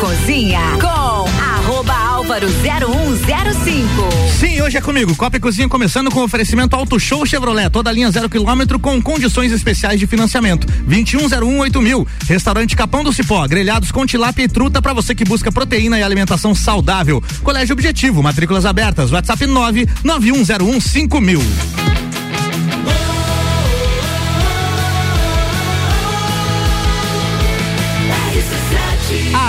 Cozinha com arroba álvaro 0105. Sim, hoje é comigo. Copa e Cozinha começando com oferecimento Auto Show Chevrolet, toda linha zero quilômetro com condições especiais de financiamento. 21018000. mil. Restaurante Capão do Cipó, grelhados com tilápia e truta para você que busca proteína e alimentação saudável. Colégio Objetivo, matrículas abertas. WhatsApp 991015000. A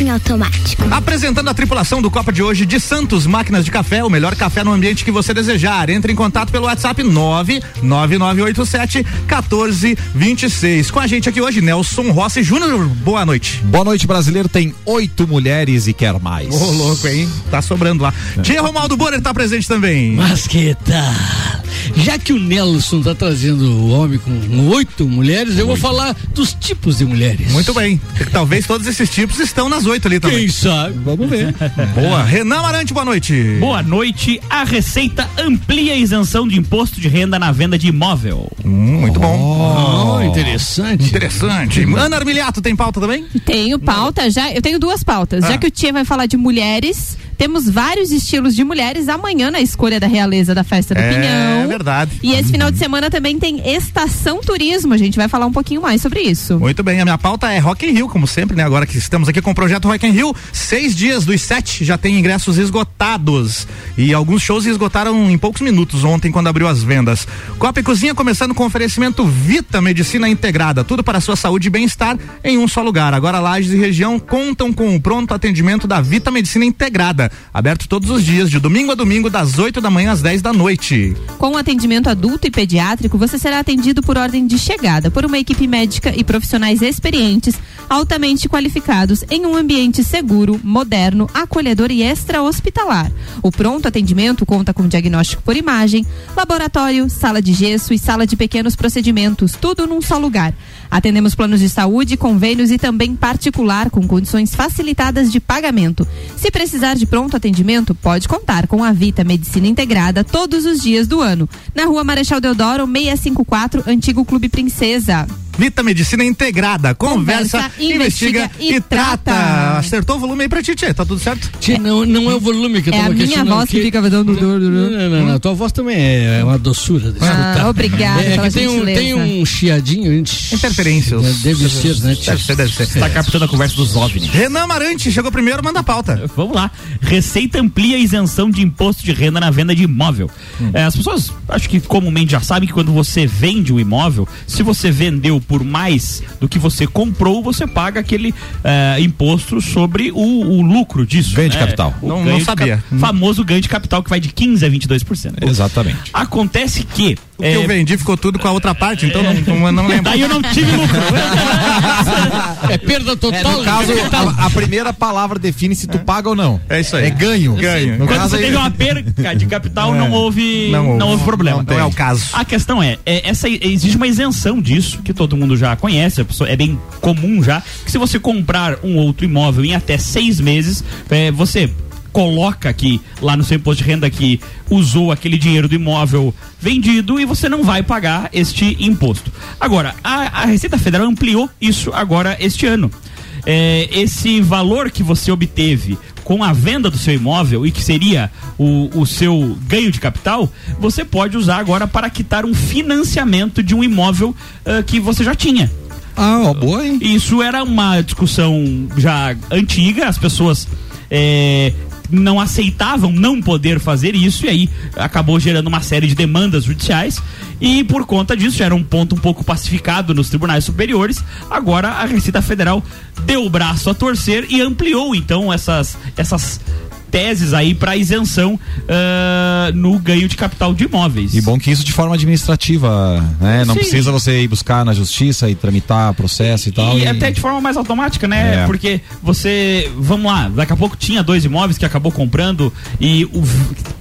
Em automático. Apresentando a tripulação do Copa de hoje de Santos Máquinas de Café, o melhor café no ambiente que você desejar. Entre em contato pelo WhatsApp 99987 1426. Com a gente aqui hoje, Nelson Rossi Júnior. Boa noite. Boa noite, brasileiro. Tem oito mulheres e quer mais. Ô, oh, louco, hein? Tá sobrando lá. É. Tia Romaldo Borer tá presente também. Mas que tá. Já que o Nelson tá trazendo o homem com oito mulheres, eu vou falar dos tipos de mulheres. Muito bem. Talvez todos esses tipos estão nas oito ali também. Quem sabe? Vamos ver. Boa. Renan Marante, boa noite. Boa noite. A Receita amplia a isenção de imposto de renda na venda de imóvel. Hum, muito bom. Oh, interessante. Interessante. Ana Armiliato tem pauta também? Tenho pauta já. Eu tenho duas pautas. Ah. Já que o Tia vai falar de mulheres, temos vários estilos de mulheres amanhã na escolha da realeza da festa do é, Pinhão. É verdade. E esse final de semana também tem estação turismo. A gente vai falar um pouquinho mais sobre isso. Muito bem. A minha pauta é Rock in Rio, como sempre, né? Agora que estamos aqui com o projeto Rock in Rio, seis dias dos sete já tem ingressos esgotados. E alguns shows esgotaram em poucos minutos ontem, quando abriu as vendas. Copa e Cozinha começando com oferecimento Vita Medicina Integrada. Tudo para a sua saúde e bem-estar em um só lugar. Agora Lages e região contam com o pronto atendimento da Vita Medicina Integrada. Aberto todos os dias, de domingo a domingo, das 8 da manhã às 10 da noite. Com atendimento adulto e pediátrico, você será atendido por ordem de chegada por uma equipe médica e profissionais experientes, altamente qualificados, em um ambiente seguro, moderno, acolhedor e extra-hospitalar. O pronto atendimento conta com diagnóstico por imagem, laboratório, sala de gesso e sala de pequenos procedimentos, tudo num só lugar. Atendemos planos de saúde, convênios e também particular com condições facilitadas de pagamento. Se precisar de pronto atendimento, pode contar com a Vita Medicina Integrada todos os dias do ano. Na rua Marechal Deodoro, 654, Antigo Clube Princesa. Vita Medicina Integrada. Conversa, Conversa investiga, investiga, e, trata. trata. Acertou o volume aí pra ti, Tá tudo certo? Tia, não, não é o volume que eu é tava É a minha voz que, que fica dando dor. Não, não, não, não, Tua voz também é uma doçura. Ah, obrigada. É, é tem, um, tem um chiadinho. Interferências. É, deve ser, né? Deve ser, deve ser. Você tá captando a conversa dos OVNIs. Renan Marante chegou primeiro, manda a pauta. Vamos lá. Receita amplia a isenção de imposto de renda na venda de imóvel. Hum. É, as pessoas, acho que comumente já sabem que quando você vende o imóvel, se você vendeu por mais do que você comprou, você paga aquele uh, imposto sobre o, o, lucro disso. Ganho né? de capital. O não, não sabia. famoso ganho de capital que vai de 15 a 22%. Exatamente. Acontece que o que é... eu vendi ficou tudo com a outra parte, então não, não, não lembro. Daí eu não tive lucro. é perda total. É, no caso, a, a, primeira palavra define se tu paga ou não. É isso aí. É ganho. ganho. No Quando caso você aí... teve uma perca de capital, é. não, houve, não, houve, não houve problema. Não, é o caso. A questão é, é, essa, existe uma isenção disso, que todo mundo já conhece, é bem comum já, que se você comprar um outro imóvel em até seis meses, é, você coloca aqui lá no seu imposto de renda que usou aquele dinheiro do imóvel vendido e você não vai pagar este imposto. Agora, a, a Receita Federal ampliou isso agora este ano. É, esse valor que você obteve com a venda do seu imóvel e que seria o, o seu ganho de capital, você pode usar agora para quitar um financiamento de um imóvel uh, que você já tinha. Ah, ó, boa, hein? Isso era uma discussão já antiga, as pessoas é, não aceitavam não poder fazer isso e aí acabou gerando uma série de demandas judiciais e por conta disso já era um ponto um pouco pacificado nos tribunais superiores. Agora a Receita Federal deu o braço a torcer e ampliou então essas essas teses aí para isenção uh, no ganho de capital de imóveis. E bom que isso de forma administrativa, né? Não Sim. precisa você ir buscar na justiça e tramitar processo e, tal. E, e, até de forma mais automática, né? É. Porque você, vamos lá, daqui a pouco tinha dois imóveis que acabou comprando e o,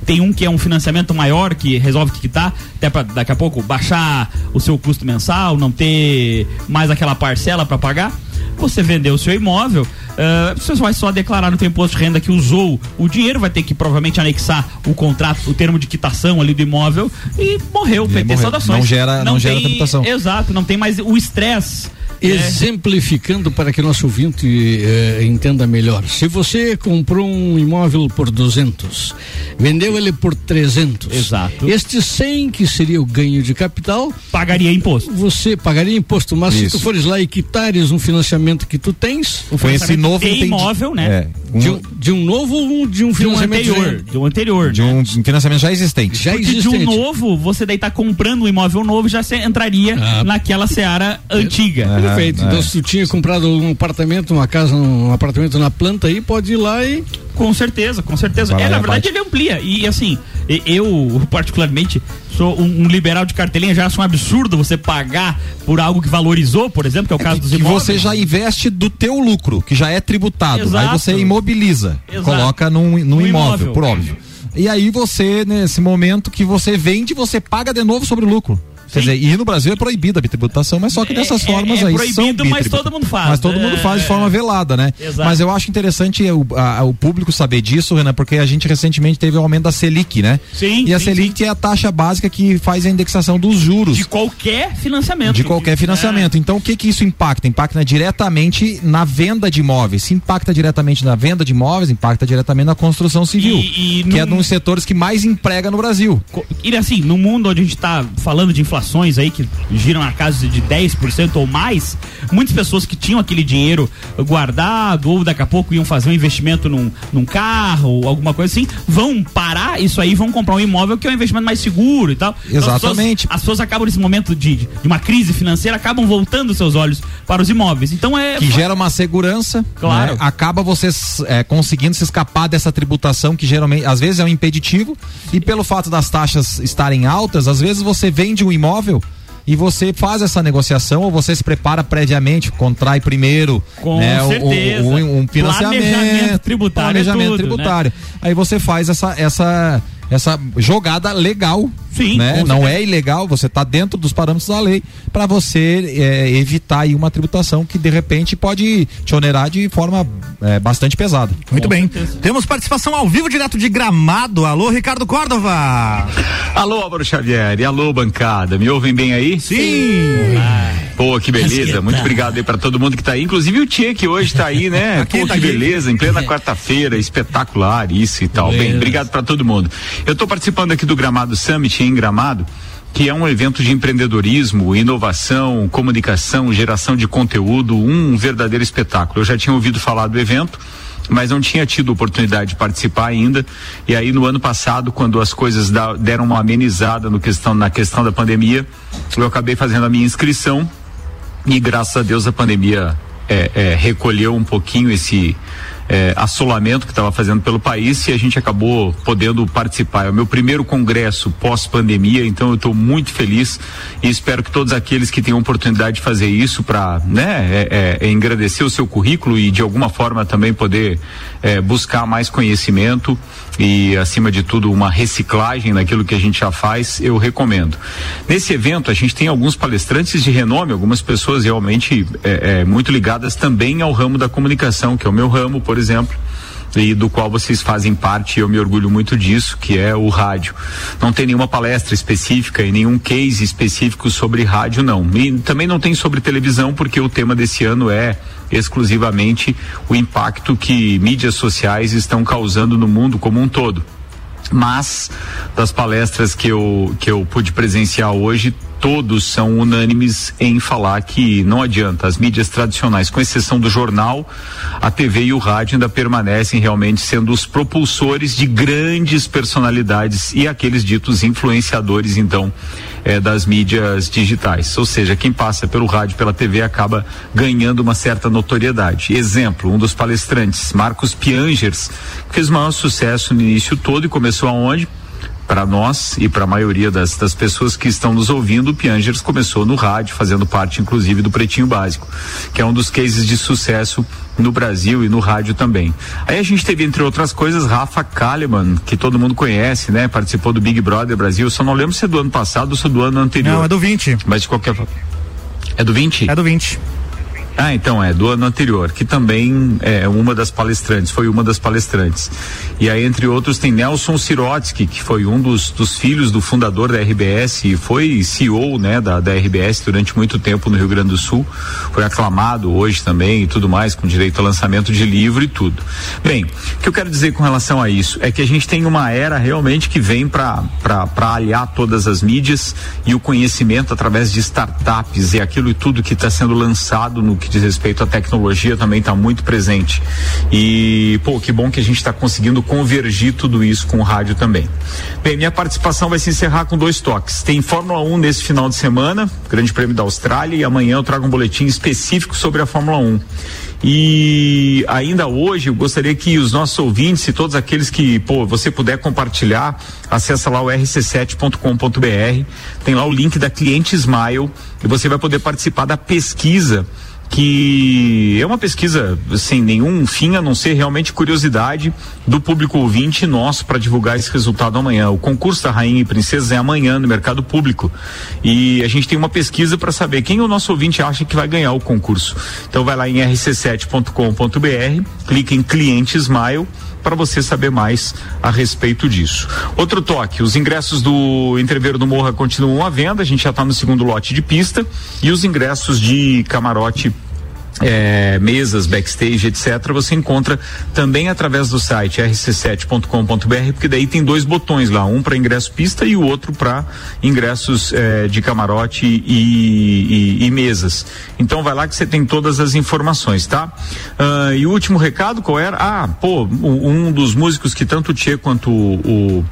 tem um que é um financiamento maior que resolve quitar, até para daqui a pouco baixar o seu custo mensal, não ter mais aquela parcela para pagar você vendeu o seu imóvel, uh, você vai só declarar no teu imposto de renda que usou o dinheiro, vai ter que provavelmente anexar o contrato, o termo de quitação ali do imóvel e morreu, E PT morreu. saudações. Não gera- não gera tributação. Exato, não tem mais o estresse. É. Exemplificando para que nosso ouvinte eh, entenda melhor. Se você comprou um imóvel por 200, vendeu ele por 300. Exato. Este 100 que seria o ganho de capital, Pagaria imposto. você pagaria imposto, mas se Isso. tu fores lá e quitares um financiamento que tu tens, O Foi esse financiamento novo de imóvel, né? É, um- de um, de um novo ou de um De um financiamento anterior, de um anterior. de né? um financiamento já existente. já Porque de existente. um novo, você daí tá comprando um imóvel novo, já se entraria Ah. naquela seara antiga. É. Perfeito. É. Então, se tu tinha comprado um apartamento, uma casa, um apartamento na planta aí, pode ir lá e. Com certeza, com certeza. Vai É, na verdade, abate. ele amplia. E assim, eu, particularmente, sou um, um liberal de cartelinha, já acho um absurdo você pagar por algo que valorizou, por exemplo, que é o caso dos que imóveis. você já investe do teu lucro, que já é tributado. Exato. Aí você imobiliza, Exato. coloca num, num No imóvel, imóvel. por óbvio. E aí você, nesse momento que você vende, você paga de novo sobre o lucro. Quer Sim. dizer, e no Brasil é proibida a bitributação, mas só que É- dessas é- formas é aí proibido, são mas bitribu- todo mundo faz. Mas todo mundo É, faz de forma é. velada, né? Exato. Mas eu acho interessante o, a- o público saber disso, Renan, porque a gente recentemente teve o aumento da Selic, né? Sim, E a sim, Selic é a taxa básica que faz a indexação dos juros De qualquer financiamento. de qualquer financiamento. Então, o que que isso impacta? Impacta diretamente na venda de imóveis. Se impacta diretamente na venda de imóveis, impacta diretamente na construção civil, E- e que é num- um dos setores que mais emprega no Brasil. E assim, no mundo onde a gente está falando de inflações aí que giram na casa de 10% ou mais, muitas pessoas que tinham aquele dinheiro guardado ou daqui a pouco iam fazer um investimento num, num carro ou alguma coisa assim, vão parar isso aí, e vão comprar um imóvel que é um investimento mais seguro e tal. Então, as pessoas- Exatamente. As pessoas, acabam nesse momento de, de uma crise financeira, acabam voltando seus olhos para os imóveis. Então é Que gera uma segurança, Claro. né? acaba você é, conseguindo se escapar dessa tributação que geralmente, às vezes é um impeditivo, e pelo fato das taxas estarem altas, às vezes você vende um imóvel e você faz essa negociação ou você se prepara previamente, contrai primeiro Com né, o- o- um financiamento, Planejamento tributário é planejamento tudo, tributário. Aí você faz essa essa essa jogada legal, Sim, né? Não é ilegal, você está dentro dos parâmetros da lei para você é, evitar aí uma tributação que de repente pode te onerar de forma é, bastante pesada. Muito Com bem. certeza. Temos participação ao vivo direto de Gramado. Alô, Ricardo Córdova. Alô, Álvaro Xavier e alô, bancada. Me ouvem bem aí? Sim. Pô, que beleza. Muito obrigado aí pra todo mundo que tá aí. Inclusive o Tchê, que hoje tá aí, né? Aqui, Pô, tá que aqui. beleza. Em plena quarta-feira, espetacular, isso e tal. Bem, Beleza. obrigado pra todo mundo. Eu tô participando aqui do Gramado Summit em Gramado. Que é um evento de empreendedorismo, inovação, comunicação, geração de conteúdo, um verdadeiro espetáculo. Eu já tinha ouvido falar do evento, mas não tinha tido oportunidade de participar ainda. E aí no ano passado, quando as coisas da- deram uma amenizada no questão, na questão da pandemia, eu acabei fazendo a minha inscrição e graças a Deus a pandemia é, é, recolheu um pouquinho esse é, assolamento que estava fazendo pelo país e a gente acabou podendo participar. É o meu primeiro congresso pós-pandemia, então eu estou muito feliz e espero que todos aqueles que tenham oportunidade de fazer isso para né, é, é, é engrandecer o seu currículo e de alguma forma também poder é, buscar mais conhecimento e acima de tudo uma reciclagem naquilo que a gente já faz, eu recomendo. Nesse evento a gente tem alguns palestrantes de renome, algumas pessoas realmente é, é, muito ligadas também ao ramo da comunicação, que é o meu ramo, por exemplo e do qual vocês fazem parte, eu me orgulho muito disso, que é o rádio. Não tem nenhuma palestra específica e nenhum case específico sobre rádio, não. E também não tem sobre televisão, porque o tema desse ano é exclusivamente o impacto que mídias sociais estão causando no mundo como um todo. Mas das palestras que eu, que eu pude presenciar hoje, todos são unânimes em falar que não adianta, as mídias tradicionais, com exceção do jornal, a TV e o rádio ainda permanecem realmente sendo os propulsores de grandes personalidades e aqueles ditos influenciadores, então, eh, das mídias digitais. Ou seja, quem passa pelo rádio, pela TV, acaba ganhando uma certa notoriedade. Exemplo, um dos palestrantes, Marcos Piangers, fez maior sucesso no início todo e começou aonde? Para nós e para a maioria das, das pessoas que estão nos ouvindo, o Piangers começou no rádio, fazendo parte inclusive do Pretinho Básico, que é um dos cases de sucesso no Brasil e no rádio também. Aí a gente teve, entre outras coisas, Rafa Kalimann, que todo mundo conhece, né? Participou do Big Brother Brasil. Só não lembro se é do ano passado ou se é do ano anterior. Não, é do 20. Mas de qualquer forma. É do 20? É do 20. Ah, então é, do ano anterior, que também é uma das palestrantes, foi uma das palestrantes. E aí, entre outros, tem Nelson Sirotsky, que foi um dos, dos filhos do fundador da RBS e foi CEO, né, da, da RBS durante muito tempo no Rio Grande do Sul. Foi aclamado hoje também e tudo mais, com direito ao lançamento de livro e tudo. Bem, o que eu quero dizer com relação a isso é que a gente tem uma era realmente que vem para aliar todas as mídias e o conhecimento através de startups e aquilo e tudo que está sendo lançado no que diz respeito à tecnologia também está muito presente. E, pô, que bom que a gente está conseguindo convergir tudo isso com o rádio também. Bem, minha participação vai se encerrar com dois toques. Tem Fórmula 1 nesse final de semana, Grande Prêmio da Austrália, e amanhã eu trago um boletim específico sobre a Fórmula 1. E ainda hoje eu gostaria que os nossos ouvintes e todos aqueles que, pô, você puder compartilhar, acessa lá o rc7.com.br, tem lá o link da Cliente Smile e você vai poder participar da pesquisa que é uma pesquisa sem nenhum fim a não ser realmente curiosidade do público ouvinte nosso para divulgar esse resultado amanhã. O concurso da Rainha e Princesa é amanhã no mercado público e a gente tem uma pesquisa para saber quem o nosso ouvinte acha que vai ganhar o concurso. Então vai lá em rc7.com.br, clica em cliente Smile para você saber mais a respeito disso. Outro toque, os ingressos do Entreveiro do Morra continuam à venda, a gente já está no segundo lote de pista e os ingressos de camarote é, mesas, backstage, etc., você encontra também através do site rc7.com.br, porque daí tem dois botões lá, um para ingresso pista e o outro para ingressos é, de camarote e, e, e, mesas. Então vai lá que você tem todas as informações, tá? Uh, e o último recado qual era? Ah, pô, um dos músicos que tanto o Tchê quanto o, o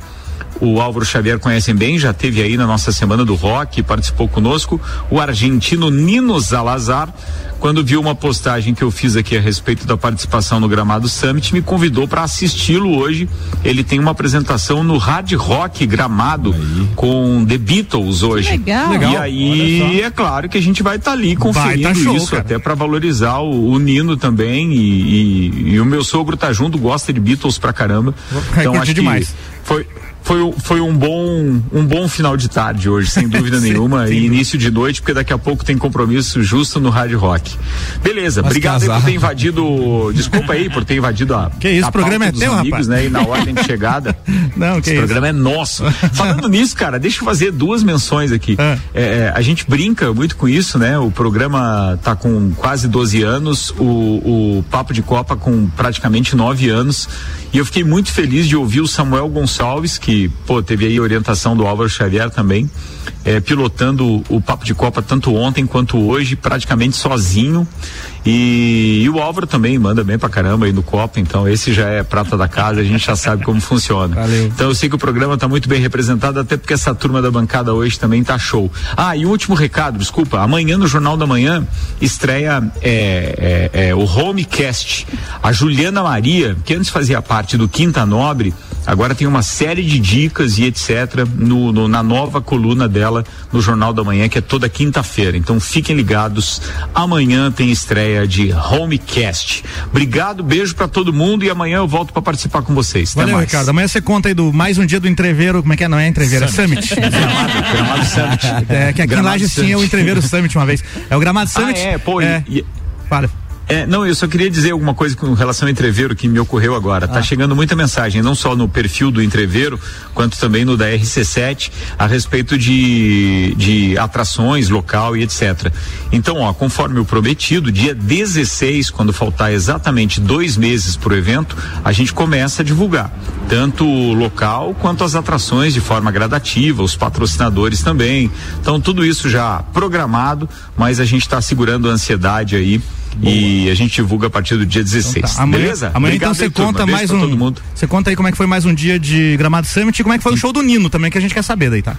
o Álvaro Xavier conhecem bem, já teve aí na nossa semana do rock, participou conosco, o argentino Nino Zalazar, quando viu uma postagem que eu fiz aqui a respeito da participação no Gramado Summit, me convidou para assisti-lo hoje. Ele tem uma apresentação no Hard Rock Gramado aí. com The Beatles hoje. Legal. E aí é claro que a gente vai estar tá ali conferindo tá show, isso, cara. até para valorizar o, o, Nino também. E, e, e, o meu sogro tá junto, gosta de Beatles pra caramba. Então acho demais. que foi foi, foi um bom um bom final de tarde hoje, sem dúvida nenhuma, sim. e início de noite, porque daqui a pouco tem compromisso justo no Rádio Rock. Beleza, Mas obrigado por ter invadido, desculpa aí por ter invadido a Que isso, o programa é teu, amigos, rapaz. né, e na ordem de chegada. Não, que Esse isso. programa é nosso. Falando nisso, cara, deixa eu fazer duas menções aqui. Ah. É, é, a gente brinca muito com isso, né? O programa tá com quase 12 anos, o, o Papo de Copa com praticamente 9 anos. E eu fiquei muito feliz de ouvir o Samuel Gonçalves, que, pô, teve aí orientação do Álvaro Xavier também, é, pilotando o Papo de Copa tanto ontem quanto hoje, praticamente sozinho. E, e, o Álvaro também manda bem pra caramba aí no Copa, então esse já é prata da casa, a gente já sabe como funciona. Valeu. Então eu sei que o programa tá muito bem representado, até porque essa turma da bancada hoje também tá show. Ah, e o último recado, desculpa, amanhã no Jornal da Manhã estreia é, é, é, o Homecast. A Juliana Maria, que antes fazia parte do Quinta Nobre, agora tem uma série de dicas e etc. No, no, na nova coluna dela no Jornal da Manhã, que é toda quinta-feira. Então fiquem ligados, amanhã tem estreia de Homecast. Obrigado, beijo para todo mundo e amanhã eu volto para participar com vocês. Até Valeu, mais. Ricardo. Amanhã você conta aí do mais um dia do entreveiro, como é que é? Não é entreveiro, Summit. é Summit. Gramado, Gramado Summit. É, que aqui Gramado em Lages tinha o Summit. entreveiro Summit uma vez. É o Gramado Ah, Summit. é, pô, é. e- e-. É, não, eu só queria dizer alguma coisa com relação ao entreveiro que me ocorreu agora. Tá chegando muita mensagem, não só no perfil do entreveiro, quanto também no da RC7, a respeito de, de atrações, local e etc. Então, ó, conforme o prometido, dia 16, quando faltar exatamente dois meses para o evento, a gente começa a divulgar. Tanto o local quanto as atrações de forma gradativa, os patrocinadores também. Então, tudo isso já programado, mas a gente está segurando a ansiedade aí. E a gente divulga a partir do dia 16. Tá. Amanhã, Beleza? Amanhã Obrigado então você turma. conta Beijo mais um. Todo mundo. Você conta aí como é que foi mais um dia de Gramado Summit e como é que foi o show do Nino também, que a gente quer saber daí, tá?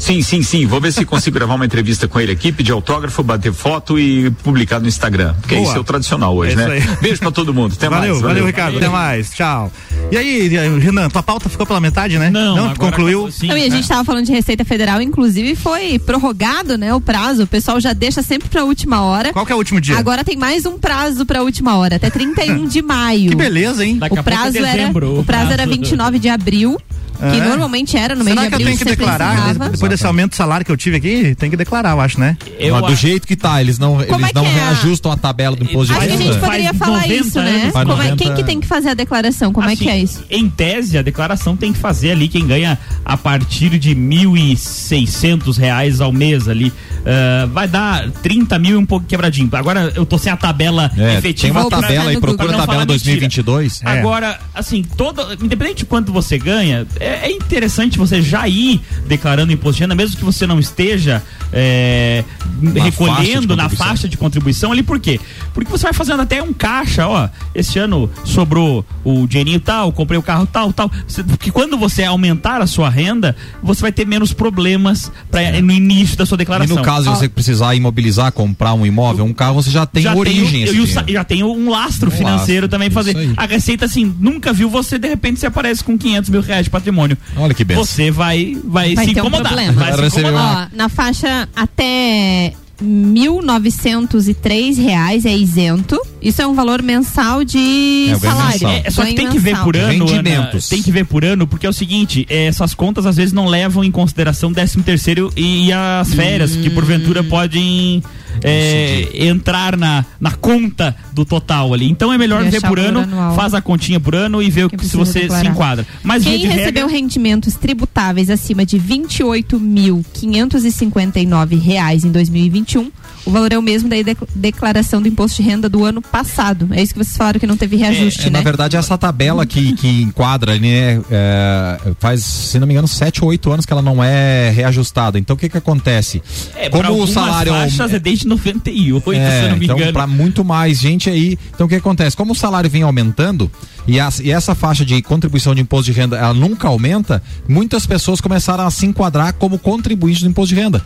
Sim, sim, sim. Vou ver se consigo gravar uma entrevista com ele aqui, pedir autógrafo, bater foto e publicar no Instagram. Porque Boa. isso é o tradicional hoje, É né? aí. Beijo pra todo mundo. Até valeu, mais. valeu, Ricardo. Até mais. Tchau. E aí, Renan, tua pauta ficou pela metade, né? Não, Não, agora concluiu. sim, Não, e a né? gente tava falando de Receita Federal, inclusive foi prorrogado, né, o prazo. O pessoal já deixa sempre pra última hora. Qual que é o último dia? Agora tem mais um prazo pra última hora, até 31 de maio. Que beleza, hein? Daqui a o pouco é prazo era o prazo era 29 de abril. Que É. normalmente era no mês Será de que eu abril tenho que declarar? precisava. Depois desse aumento de salário que eu tive aqui, tem que declarar, eu acho, né? Eu Mas do jeito que tá, eles não, Como eles é não é a- reajustam a tabela do imposto de Acho que a renda. gente Faz poderia falar 90 isso, né? Como é- 90 quem que tem que fazer a declaração? Como é que Assim, é isso? Em tese, a declaração tem que fazer ali quem ganha a partir de 1.600 reais ao mês ali. Ah, vai dar 30 mil e um pouco quebradinho. Agora eu tô sem a tabela É, efetiva. tem uma tabela aí, no procura a tabela Pra não falar 2022. É. Agora, assim, todo, independente de quanto você ganha, é, é interessante você já ir declarando imposto de renda, mesmo que você não esteja é, faixa recolhendo de na faixa de contribuição ali, por quê? Porque você vai fazendo até um caixa, ó, esse ano sobrou o dinheirinho tal, comprei o carro tal, tal. Você- Porque quando você aumentar a sua renda, você vai ter menos problemas pra, no início da sua E declaração. no caso de você precisar imobilizar, comprar um imóvel, um carro, você já tem já origem. Esse eu, já tenho um lastro Um financeiro lastro, também fazer. aí. A Receita, assim, nunca viu você, de repente, você aparece com 500 mil reais de patrimônio. Olha que benção. Você vai, vai, Vai se um incomodar. problema. vai se incomodar. Ó, na faixa até 1.903 reais é isento. Isso é um valor mensal de É, salário. mensal. É, só que tem que ver por ano. Ana, tem que ver por ano, porque é o seguinte, é, essas contas às vezes não levam em consideração 13 terceiro e as férias, que porventura podem é, entrar na, na conta do total ali. Então é melhor ver por ano, anual. faz a continha por ano e vê o Que se você declarar. se enquadra. Mas Quem recebeu regra, rendimentos tributáveis acima de 28.559 reais em 2021, o valor é o mesmo da de- declaração do imposto de renda do ano passado. É isso que vocês falaram que não teve reajuste, É, né? Na verdade, essa tabela que, que enquadra, né, é, faz, se não me engano, 7 ou 8 anos que ela não é reajustada. Então, o que que acontece? é, Como o salário faixas é desde 98, se eu É, não me então, engano. para muito mais gente aí. Então, o que acontece? Como o salário vem aumentando e, as- e essa faixa de contribuição de imposto de renda ela nunca aumenta, muitas pessoas começaram a se enquadrar como contribuinte do imposto de renda.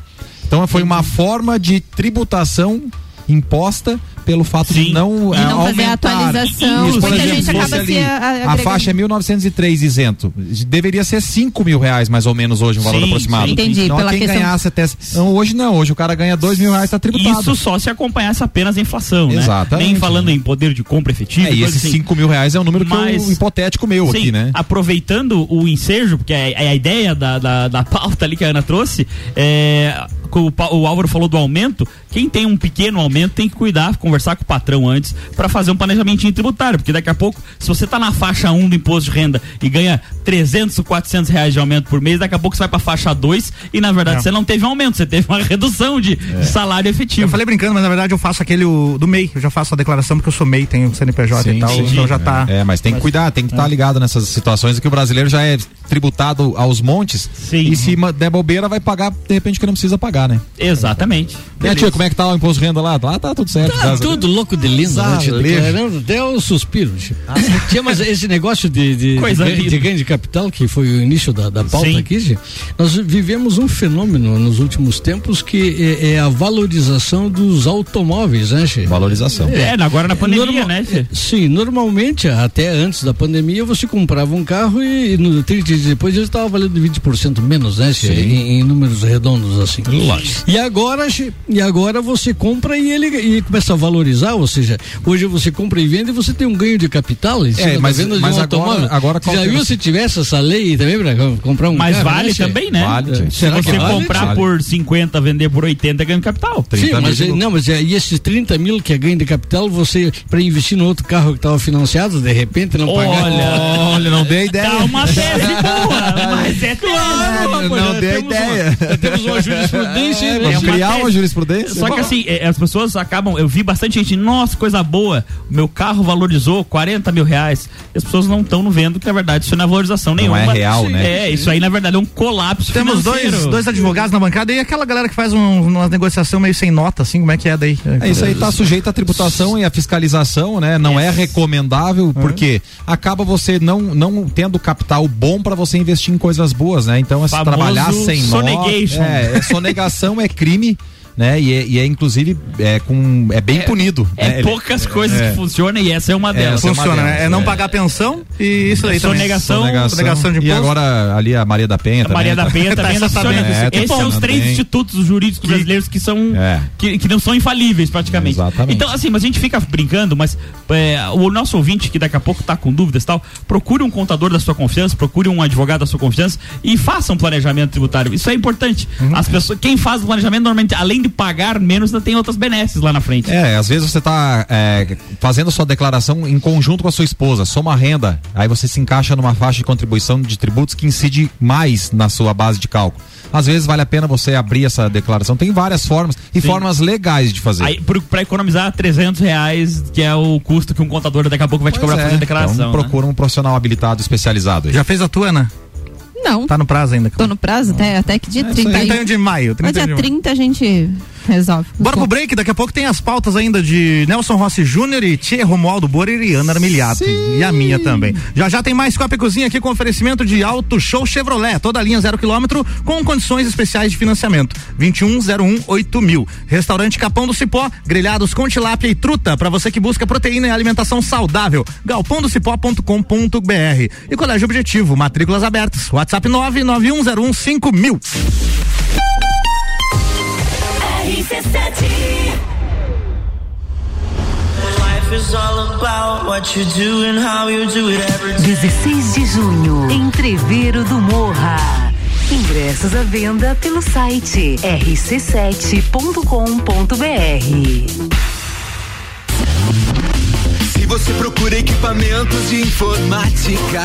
Então, foi uma forma de tributação imposta pelo fato de Sim. não, De eh, não fazer a aumentar. atualização, Isso, por muita exemplo, gente acaba se a- faixa é 1903 isento. Deveria ser 5 mil reais, mais ou menos, hoje, um valor Sim, aproximado. sim. Entendi, Então, pela quem questão- ganhasse até. Não, hoje não, hoje o cara ganha 2 mil reais, tá tributado. Isso só se acompanhasse apenas a inflação, né? Exatamente. Nem falando em poder de compra efetivo. É, e esses assim. 5 mil reais é um número que Mas- eu, hipotético meu Sim, aqui, né? Aproveitando o ensejo, porque é, é a ideia da, da, da pauta ali que a Ana trouxe, é, o, Álvaro falou do aumento. Quem tem um pequeno aumento tem que cuidar, conversar com o patrão antes para fazer um planejamento tributário, porque daqui a pouco, se você tá na faixa 1 do imposto de renda e ganha 300, 400 reais de aumento por mês, daqui a pouco você vai pra faixa 2 e na verdade Não. você não teve um aumento, você teve uma redução de, de salário efetivo. Eu falei brincando, mas na verdade eu faço aquele o, do MEI. Eu já faço a declaração porque eu sou MEI, tenho CNPJ Sim, e tal. sim. então já tá. É, mas tem que cuidar, tem que estar ligado nessas situações que o brasileiro já é tributado aos montes Sim. e se der bobeira vai pagar de repente que não precisa pagar, né? Exatamente. Né, tia, como é que tá o imposto de renda lá? Lá tá tudo certo. Tá a tudo louco de lindo, né? tia? Zalejo. Declarando até o suspiro. tia. Tia, mas esse negócio de, de, Coisa de, de ganho de capital, que foi o início da, da pauta Sim. aqui, tia, nós vivemos um fenômeno nos últimos tempos que é, é a valorização dos automóveis, né, tia? Valorização. É, agora na pandemia, Normal- né? Fê? Sim, normalmente, até antes da pandemia, você comprava um carro e, no 30 dias depois ele estava valendo 20% menos, né? Em, em números redondos assim. E agora, e agora você compra e ele e começa a valorizar, ou seja, hoje você compra e vende e você tem um ganho de capital em cima da mas- venda de mas um agora- automóvel. agora já é viu se tivesse essa lei também para comprar um Mas carro? vale né, também, né? Vale, tia. Se você vale? comprar Vale. por 50, vender por 80, ganha capital. 30 Sim, mil mas de é- não, mas é, e esses 30 mil que é ganho de capital, você, para investir no outro carro que estava financiado, de repente não pagar. Olha, Olha, não dei ideia. Dá uma tese boa, mas é Claro, não rapaz, já dei temos ideia. Uma, temos uma jurisprudência. É, né? vamos uma criar uma jurisprudência? Só que assim, é, as pessoas acabam. Eu vi bastante gente, nossa, coisa boa, meu carro valorizou 40 mil reais. E as pessoas não estão vendo que na verdade isso não é valorização Não nenhuma. é real, né? É, isso aí na verdade é um colapso. Temos dois, financeiro. dois advogados na bancada e aquela galera que faz um, uma negociação meio sem nota, assim, como é que é daí? É, isso aí tá sujeito à tributação e à fiscalização, né? Não é recomendável porque acaba você não, não tendo capital bom para você investir em coisas boas, né? Então, é se Famoso trabalhar sem. É, é sonegação é crime. né? E é, e é inclusive é, com, é bem punido. É né? poucas coisas que funcionam e essa é uma delas. é uma Funciona, delas, né? É não é. pagar pensão e isso aí também. Sonegação, sonegação de E imposto. agora ali a Maria da Penha também. Maria da Penha também tá funciona. bem, esse Esses tá são os três também. institutos jurídicos brasileiros que são É. que, que não são infalíveis praticamente. Exatamente. Então assim, mas a gente fica brincando, mas é, o nosso ouvinte que daqui a pouco tá com dúvidas e tal, procure um contador da sua confiança, procure um advogado da sua confiança e faça um planejamento tributário. Isso é importante. Uhum. As pessoas, quem faz o planejamento normalmente além de pagar menos, ainda tem outras benesses lá na frente. É, às vezes você está fazendo sua declaração em conjunto com a sua esposa, soma renda, aí você se encaixa numa faixa de contribuição de tributos que incide mais na sua base de cálculo. Às vezes vale a pena você abrir essa declaração. Tem várias formas e Sim. formas legais de fazer. Pra economizar 300 reais, que é o custo que um contador daqui a pouco vai te Pois cobrar pra é, fazer a declaração. Então né? procura um profissional habilitado, especializado. aí. Já fez a tua, Ana? Não, Tá no prazo ainda. tô no prazo até, até que dia É isso aí. 31. 31 de maio. Mas 31 dia de maio. 30 a gente resolve. Bora pro break, daqui a pouco tem as pautas ainda de Nelson Rossi Júnior e Tchê Romualdo Borer e Ana Armiliato. E a minha também. Já já tem mais Copa e Cozinha aqui com oferecimento de Auto Show Chevrolet, toda a linha zero quilômetro, com condições especiais de financiamento. 2101 mil. Restaurante Capão do Cipó, grelhados com tilápia e truta, para você que busca proteína e alimentação saudável. galpondocipó.com.br. E Colégio Objetivo, matrículas abertas. WhatsApp 99101 mil. Life is all about what you do and how you do it every day. 16 de junho, Entreveiro do Morra. Ingressos à venda pelo site rc7.com.br. Se você procura equipamentos de informática,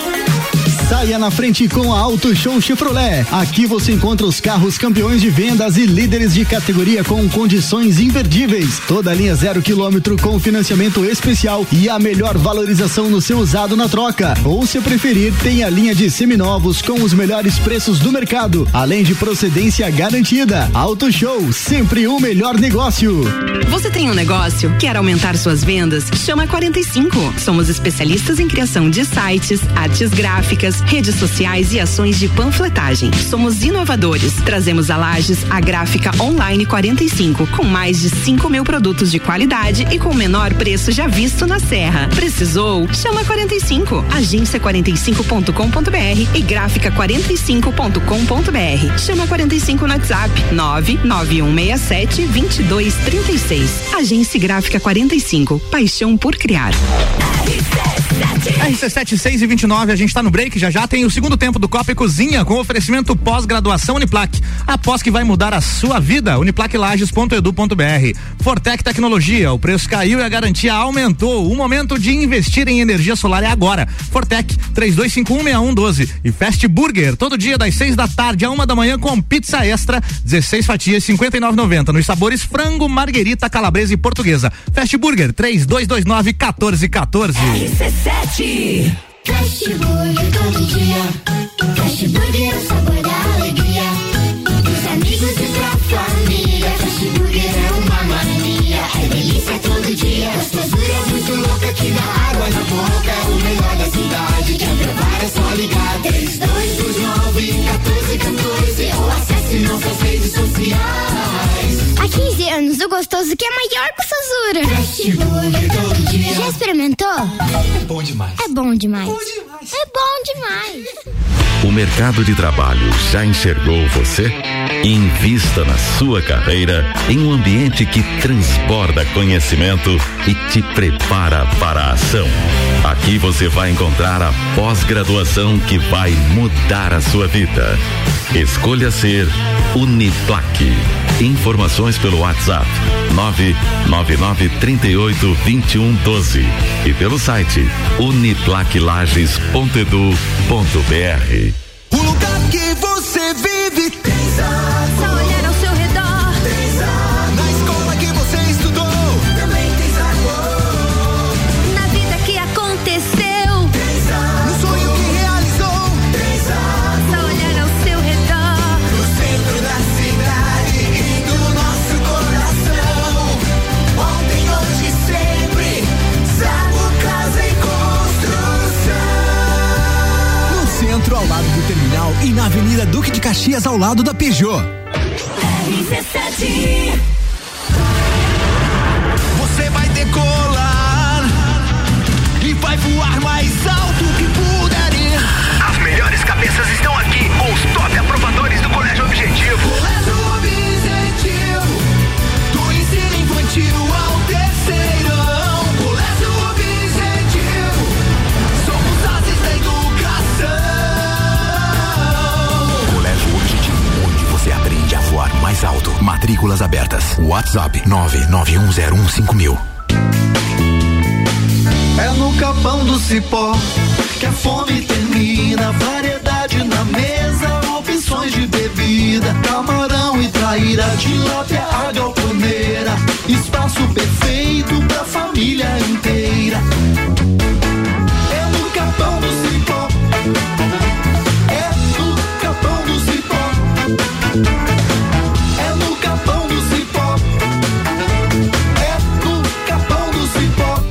Saia na frente com a Auto Show Chevrolet. Aqui você encontra os carros campeões de vendas e líderes de categoria com condições imperdíveis. Toda linha zero quilômetro com financiamento especial e a melhor valorização no seu usado na troca. Ou se preferir, tem a linha de seminovos com os melhores preços do mercado, além de procedência garantida. Auto Show, sempre o melhor negócio. Você tem um negócio? Quer aumentar suas vendas? Chama a 45. Somos especialistas em criação de sites, artes gráficas, redes sociais e ações de panfletagem. Somos inovadores. Trazemos a Lages a gráfica online 45, com mais de 5 mil produtos de qualidade e com o menor preço já visto na Serra. Precisou? Chama a 45. Agência45.com.br e gráfica45.com.br. Chama a 45 no WhatsApp 99167 2236. Agência Gráfica 45. Paixão por criar. RC7, 6 e 29, a gente tá no break, já já tem o segundo tempo do Copa e Cozinha com oferecimento pós-graduação Uniplac. Após que vai mudar a sua vida, uniplaclages.edu.br. Fortec Tecnologia, o preço caiu e a garantia aumentou. O momento de investir em energia solar é agora. Fortec 32516112 e Fast Burger, todo dia das 6 da tarde a uma da manhã com pizza extra, 16 fatias 59,90 nos sabores frango, marguerita, calabresa e portuguesa. Fast Burger 3229 1414. RC7. Fast Burger todo dia. Fast Burger é o sabor da alegria. Dos amigos e da família. Fast Burger é uma mania. É delícia todo dia. Gostosura muito louca que dá água na boca. O melhor da cidade. Quer provar é só ligar. 3229 1414 ou acesse nossas redes sociais. Há 15 anos, o gostoso que é maior que o Sazura. Fast Burger todo dia. Já experimentou? É bom demais. É bom demais. É bom demais. O mercado de trabalho já enxergou você? Invista na sua carreira em um ambiente que transborda conhecimento e te prepara para a ação. Aqui você vai encontrar a pós-graduação que vai mudar a sua vida. Escolha ser Uniplaque. Informações pelo WhatsApp 999 38 21 12 e pelo site uniplaquilages.edu.br. O lugar que você Avenida Duque de Caxias, ao lado da Peugeot. Matrículas abertas. WhatsApp 991015000. É no capão do cipó que a fome termina. Variedade na mesa, opções de bebida. Camarão e traíra, tilápia, a galponeira. Espaço perfeito pra família inteira. É no capão do cipó. É no capão do cipó.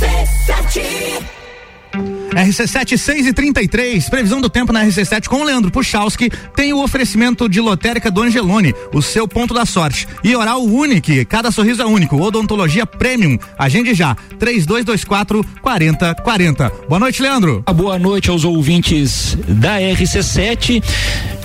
RC7 6 e 33, previsão do tempo na RC7 com o Leandro Puchalski, tem o oferecimento de lotérica do Angelone, o seu ponto da sorte. E oral único, cada sorriso é único. Odontologia Premium. Agende já, 3224 4040. Boa noite, Leandro. Boa noite aos ouvintes da RC7.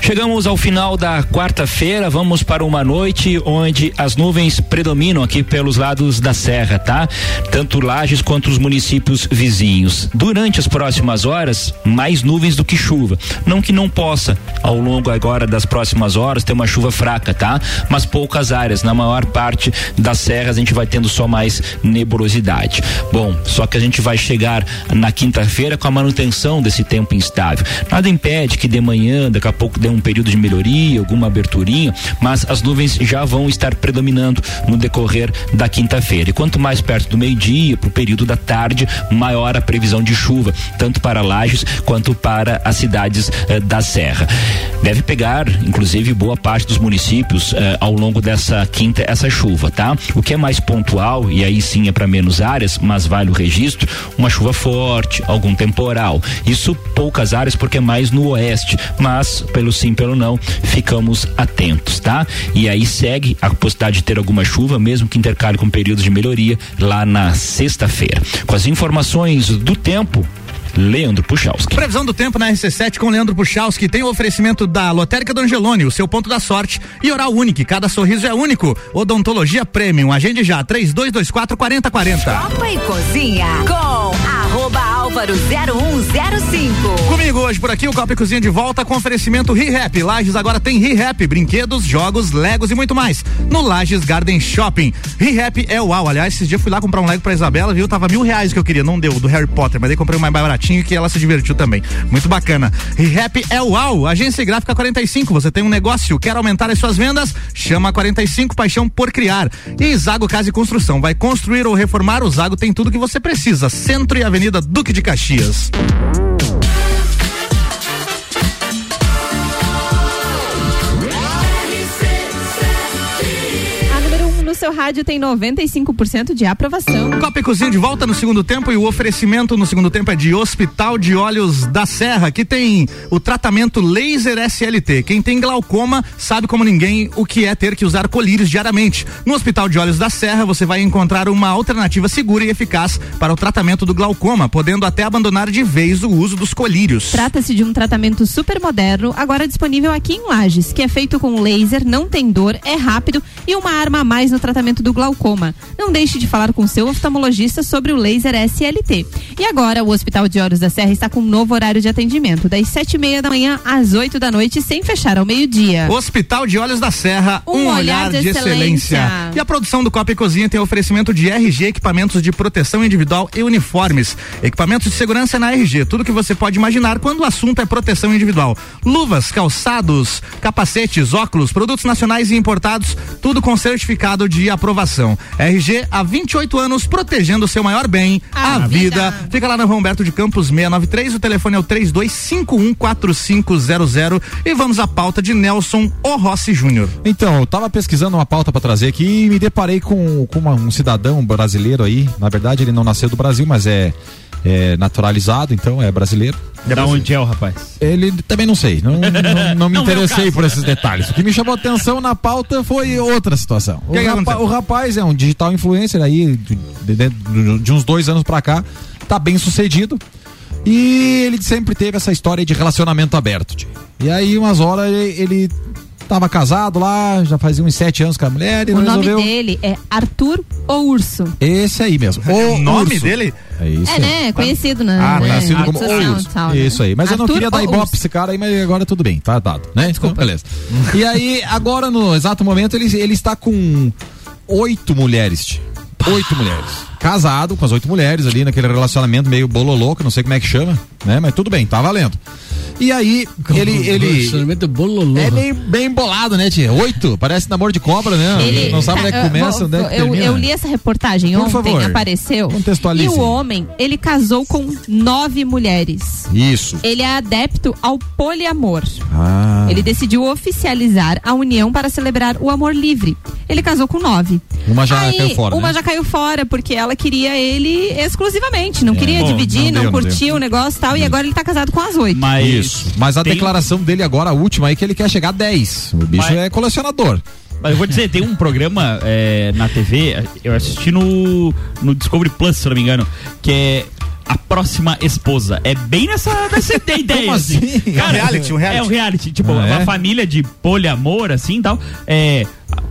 Chegamos ao final da quarta-feira, vamos para uma noite onde as nuvens predominam aqui pelos lados da serra, tá? Tanto Lages quanto os municípios vizinhos. Durante as próximas horas, mais nuvens do que chuva. Não que não possa, ao longo agora das próximas horas, ter uma chuva fraca, tá? Mas poucas áreas, na maior parte das serras a gente vai tendo só mais nebulosidade. Bom, só que a gente vai chegar na quinta-feira com a manutenção desse tempo instável. Nada impede que de manhã, daqui a pouco dê um período de melhoria, alguma aberturinha, mas as nuvens já vão estar predominando no decorrer da quinta-feira. E quanto mais perto do meio-dia, para o período da tarde, maior a previsão de chuva, tanto para Lages quanto para as cidades eh, da Serra. Deve pegar, inclusive, boa parte dos municípios eh, ao longo dessa quinta essa chuva, tá? O que é mais pontual, e aí sim é para menos áreas, mas vale o registro, uma chuva forte, algum temporal. Isso poucas áreas porque é mais no oeste, mas pelo sim, pelo não, ficamos atentos, tá? E aí segue a possibilidade de ter alguma chuva, mesmo que intercale com períodos de melhoria lá na sexta-feira. Com as informações do tempo, Leandro Puchalski. Previsão do tempo na RC7 com Leandro Puchalski tem o oferecimento da Lotérica do Angelone, o seu ponto da sorte, e Oral Único, cada sorriso é único. Odontologia Premium, agende já, 3224 4040. Copa e Cozinha com Álvaro 0105. Comigo hoje por aqui o Copa Cozinha de volta com oferecimento ReHap. Lages agora tem ReHap, brinquedos, jogos, legos e muito mais. No Lages Garden Shopping. ReHap é uau. Aliás, esses dias fui lá comprar um lego pra Isabela, viu? Tava mil reais que eu queria, não deu, do Harry Potter, mas aí comprei um mais baratinho que ela se divertiu também. Muito bacana. ReHap é uau. Agência Gráfica 45. Você tem um negócio, quer aumentar as suas vendas? Chama 45 Paixão por Criar. E Zago Casa e Construção. Vai construir ou reformar? O Zago tem tudo que você precisa. Centro e Avenida Duque de Caxias. Seu rádio tem 95% de aprovação. Copa e Cozinha de volta no segundo tempo e o oferecimento no segundo tempo é de Hospital de Olhos da Serra, que tem o tratamento laser SLT. Quem tem glaucoma sabe como ninguém o que é ter que usar colírios diariamente. No Hospital de Olhos da Serra você vai encontrar uma alternativa segura e eficaz para o tratamento do glaucoma, podendo até abandonar de vez o uso dos colírios. Trata-se de um tratamento super moderno, agora disponível aqui em Lages, que é feito com laser, não tem dor, é rápido e uma arma a mais no tratamento do glaucoma. Não deixe de falar com seu oftalmologista sobre o laser SLT. E agora, o Hospital de Olhos da Serra está com um novo horário de atendimento, das sete e meia da manhã às 8 da noite, sem fechar ao meio-dia. Hospital de Olhos da Serra, um, Um olhar, olhar de, de excelência. excelência. E a produção do Copa e Cozinha tem oferecimento de RG, equipamentos de proteção individual e uniformes. Equipamentos de segurança na RG, tudo que você pode imaginar quando o assunto é proteção individual. Luvas, calçados, capacetes, óculos, produtos nacionais e importados, tudo com certificado de aprovação. RG há 28 anos protegendo o seu maior bem, a, vida. Fica lá na Rua Humberto de Campos 693, o telefone é o 32514500 e vamos à pauta de Nelson O Rossi Júnior. Então, eu tava pesquisando uma pauta pra trazer aqui e me deparei com, com uma- um cidadão brasileiro aí. Na verdade, ele não nasceu do Brasil, mas é, é naturalizado, então é brasileiro. Da onde é o rapaz? Ele também não sei, não, não, não me Não interessei por esses detalhes. O que me chamou atenção na pauta foi outra situação. O, rapa- o rapaz é um digital influencer aí, de, de- de- uns dois anos pra cá, tá bem sucedido. E ele sempre teve essa história de relacionamento aberto. tio. E aí, umas horas, ele, ele tava casado lá, já fazia uns sete anos com a mulher e O nome resolveu. dele é Arthur ou Urso. Esse aí mesmo. O nome urso. dele? É isso. É, né? Conhecido na Ah, né? conhecido como social Urso. tal, né? Isso aí. Mas eu não Arthur queria dar ibope esse cara aí, mas agora tudo bem, tá dado, né? Então, beleza. e aí, agora no exato momento, ele, ele está com oito mulheres. tio. Oito mulheres. Casado com as oito mulheres ali naquele relacionamento meio bololô, que não sei como é que chama, né? Mas tudo bem, tá valendo. E aí, ele. ele Relacionamento bololô. é meio bem bolado, né, tia? Oito, parece namoro de cobra, né? Ele- não sabe onde é que tá, começa, vou- onde é que eu, eu li essa reportagem Por ontem, favor, apareceu. contextualize. E o homem, ele casou com nove mulheres. Isso. Ele é adepto ao poliamor. Ah. Ele decidiu oficializar a união para celebrar o amor livre. Ele casou com nove. Uma já Aí, caiu fora. Uma né? já caiu fora, porque ela queria ele exclusivamente. Não queria Bom, dividir, não não, deu, não curtia deu. o negócio e tal. E agora ele tá casado com as oito. Mas Isso. Mas a tem- declaração dele agora, a última, aí que ele quer chegar a 10. O bicho Mas- é colecionador. Mas eu vou dizer, tem um programa é, na TV, eu assisti no, no Discovery Plus, se não me engano, que é A Próxima Esposa. É bem nessa, nessa ideia. Como assim? É um reality, um reality. É um reality. Tipo, Ah, uma é? família de poliamor, assim e tal. É,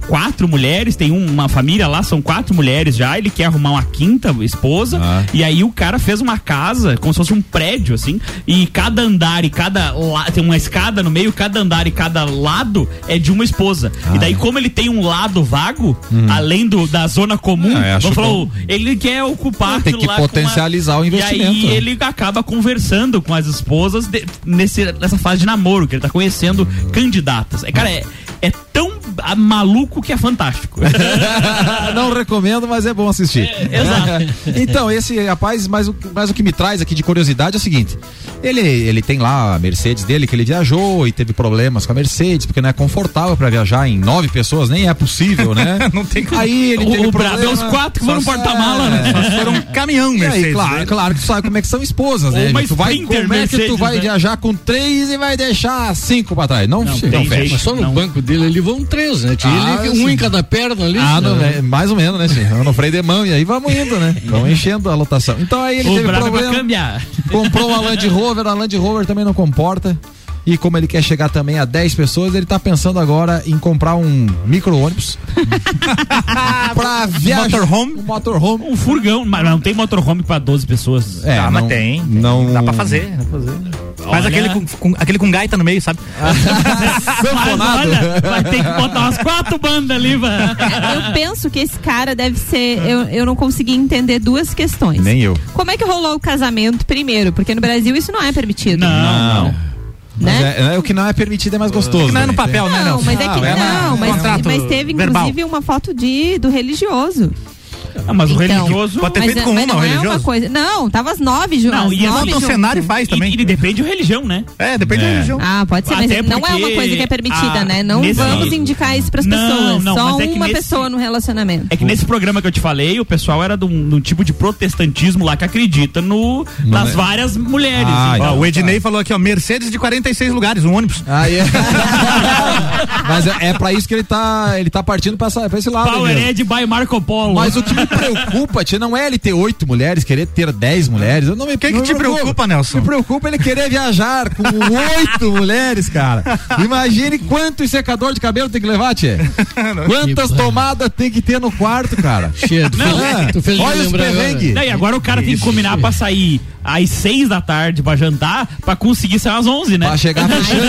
quatro mulheres, tem um- uma família lá, são quatro mulheres já. Ele quer arrumar uma quinta esposa. Ah. E aí o cara fez uma casa, como se fosse um prédio, assim. E cada andar e cada. la- tem uma escada no meio, cada andar e cada lado é de uma esposa. Ah. E daí, como ele tem um lado vago, além do, da zona comum, Ah, falar, bom. ele quer ocupar Tem que com uma- potencializar o investimento. E aí ele acaba conversando com as esposas de- nesse, nessa fase de namoro, que ele tá conhecendo candidatas. É, cara, é, é tão maluco que é fantástico. Não recomendo, mas é bom assistir. exato. então, esse rapaz, mas o, mas o que me traz aqui de curiosidade é o seguinte: ele, ele tem lá a Mercedes dele, que ele viajou e teve problemas com a Mercedes, porque não é confortável pra viajar em nove pessoas, nem é possível, né? Não tem como. Aí ele O- teve o é problema. os quatro que foram porta-mala, né? É. Só se for um caminhão, E aí, Mercedes. claro, né? claro que tu sabe como é que são esposas, né? uma Tu vai, como é que tu Mercedes, vai né? viajar com três e vai deixar cinco pra trás? Não, Não não, fecha. Mas só no Não. banco dele ali vão três, né? Tinha Ah, ele, um sim. em cada perna ali. Ah, né? não, é, mais ou menos, né, sim? Eu no freio de mão e aí vamos indo, né? Vamos enchendo a lotação. Então aí ele o teve é problema, cambiar. comprou uma Land Rover, a Land Rover também não comporta. E como ele quer chegar também a 10 pessoas, ele tá pensando agora em comprar um micro-ônibus pra viajar. Motorhome? Um motorhome. Um furgão, mas não tem motorhome pra 12 pessoas. É, Ah, mas não- tem. Não, Dá pra fazer. Dá pra fazer. Faz Olha. aquele com, com- aquele com gaita no meio, sabe? Mas olha, vai ter que botar umas quatro bandas ali, vai. Eu penso que esse cara deve ser. Eu, eu não consegui entender duas questões. Nem eu. Como é que rolou o casamento primeiro? Porque no Brasil isso não é permitido. Não. Mas Né? é, é o que não é permitido é mais gostoso. não é no né? papel, né, Não, Nelson? mas é que Ah, é na- não, mas, contrato mas teve verbal. inclusive uma foto de do religioso. Ah, mas o Então, religioso. Pode ter feito é- com mas uma, não o é uma religioso? coisa. Não, tava as nove juntas. Não, e nove Bota um juntas. cenário e faz também. E, e depende do religião, né? É, depende da É. religião. Ah, pode ser, mas Até não é uma coisa que é permitida, a- né? Não nesse- vamos indicar isso pras Não, pessoas. não, Só é uma nesse- pessoa no relacionamento. É que nesse programa que eu te falei, o pessoal era de um, tipo de protestantismo lá que acredita no, nas é? várias mulheres. Ah, Então, Ó, o Ednei falou aqui, ó, Mercedes de 46 lugares, um ônibus. Ah, é. Mas é, é pra isso que ele tá, ele tá partindo pra, essa, pra esse lado. Powerhead by Marco Polo. Mas o que me preocupa, tia, não é ele ter oito mulheres, querer ter dez mulheres. Eu não me, O que, que não te me preocupa, Nelson? Me preocupa ele querer viajar com oito mulheres, cara. Imagine quanto secador de cabelo tem que levar, tia. Quantas tomadas tem que ter no quarto, cara. Tia, tu Não, fez- tu fez olha os. Não, e agora o cara tem que combinar pra sair às seis da tarde pra jantar pra conseguir sair às onze, né? Pra chegar fechando.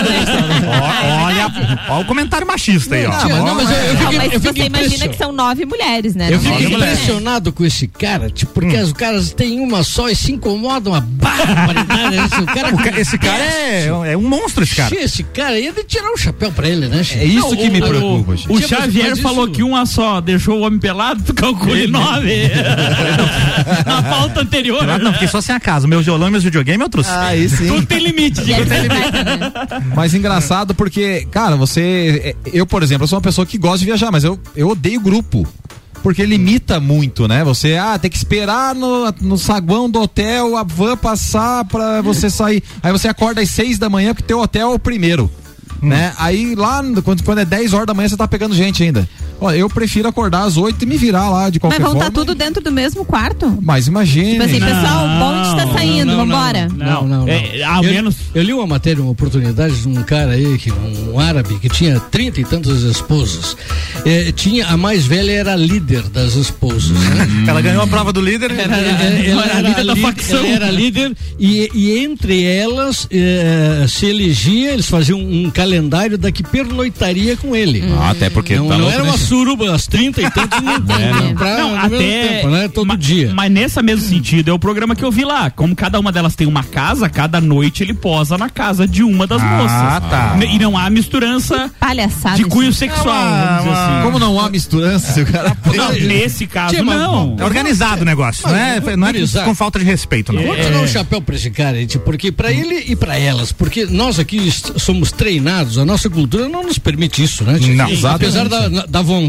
Ó, olha, ó o comentário machista aí, ó. Tia, não, mas eu, eu Não, fico, mas eu fico você imagina que são nove mulheres, né? Eu Não fico mulheres. impressionado com esse cara, tipo, porque os caras têm uma só e se incomodam uma barbaridade. né? Esse cara, O ca- esse cara é, é um monstro, esse cara. Esse cara aí é de tirar o chapéu pra ele, né? É isso que me o- preocupa, O, gente. o Xavier falou isso- que uma só deixou o homem pelado, tu calcule nove. Na pauta anterior. Ah, Não, fiquei só sem a casa. Meu violão e meus videogame eu trouxe. Aí sim. Tudo tem limite, diga você vai, né? Mas engraçado porque, cara, você. Eu, por exemplo, eu sou uma pessoa que gosta de viajar, mas eu, eu odeio grupo. Porque limita muito, né? Você, ah, tem que esperar no, no saguão do hotel a van passar pra você sair. Aí você acorda às seis da manhã porque teu hotel é o primeiro. Né? Aí lá, quando, quando é 10 horas da manhã, você tá pegando gente ainda. Ó, eu prefiro acordar às 8 e me virar lá de Mas qualquer vão forma. estar tudo dentro do mesmo quarto? Mas imagine. Tipo assim, pessoal, o bonde tá saindo, não, vambora. Não, não, não. É, ao eu, menos- Eu li uma matéria, uma oportunidade de um cara aí, que, um árabe, que tinha trinta e tantas esposas. É, tinha, a mais velha era a líder das esposas. Né? Ela ganhou a prova do líder. Ela, ela era a era, líder da facção. ela era líder e, e entre elas eh, se elegia, eles faziam um calendário da que pernoitaria com ele. Ah, até porque Não, tá não era né, uma? Suruba, as 30 e tantos não tem, né? Pra- Não, no mesmo até. tempo, né? Todo ma- dia. Mas nesse mesmo sentido, é o programa que eu vi lá. Como cada uma delas tem uma casa, cada noite ele posa na casa de uma das Ah, moças. tá. E não há misturança Palhaçada. de cunho isso. sexual, Ah, vamos dizer assim. Como não há misturança se o cara. Não, nesse caso, Tia, não. É organizado o negócio, não é, não é com falta de respeito, não. Vou tirar o chapéu pra esse cara, gente, porque pra ele e pra elas, porque nós aqui somos treinados, a nossa cultura não nos permite isso, né? Não. Apesar da, da vontade,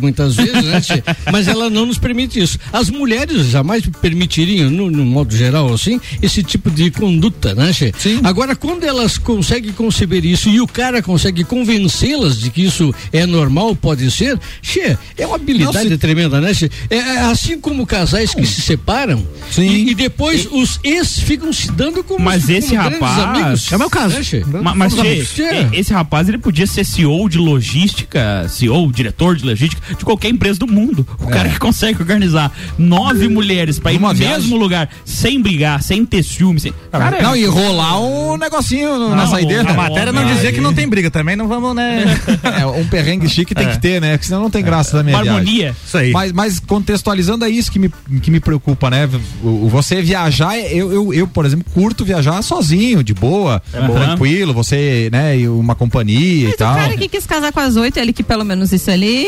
muitas vezes, né? Mas ela não nos permite isso. As mulheres jamais permitiriam, no, no modo geral, assim, esse tipo de conduta, né? tia? Agora, quando elas conseguem conceber isso e o cara consegue convencê-las de que isso é normal, pode ser, tia, é uma habilidade tremenda, né? tia? É, é assim como casais que se separam E, e depois os ex ficam se dando como Mas como esse rapaz. amigos. É o meu caso. Né, Che? Ma- Mas, Che. Che. e- esse rapaz ele podia ser CEO de logística, CEO, diretor de logística de qualquer empresa do mundo. O cara que consegue organizar nove mulheres pra ir no viagem. mesmo lugar, sem brigar, sem ter ciúme, sem. Cara, não, e rolar um negocinho no- na Não, saideira. A matéria não dizia que não tem briga também, não vamos, né? É, um perrengue chique tem É. que ter, né? Porque senão não tem graça da minha uma viagem. harmonia. Isso aí. Mas, mas contextualizando é isso que me, que me preocupa, né? O, o você viajar, eu, eu, eu, por exemplo, curto viajar sozinho, de boa, tranquilo, você, né, e uma companhia e Mas o tal. cara que quis casar com as oito, ele que pelo menos isso ali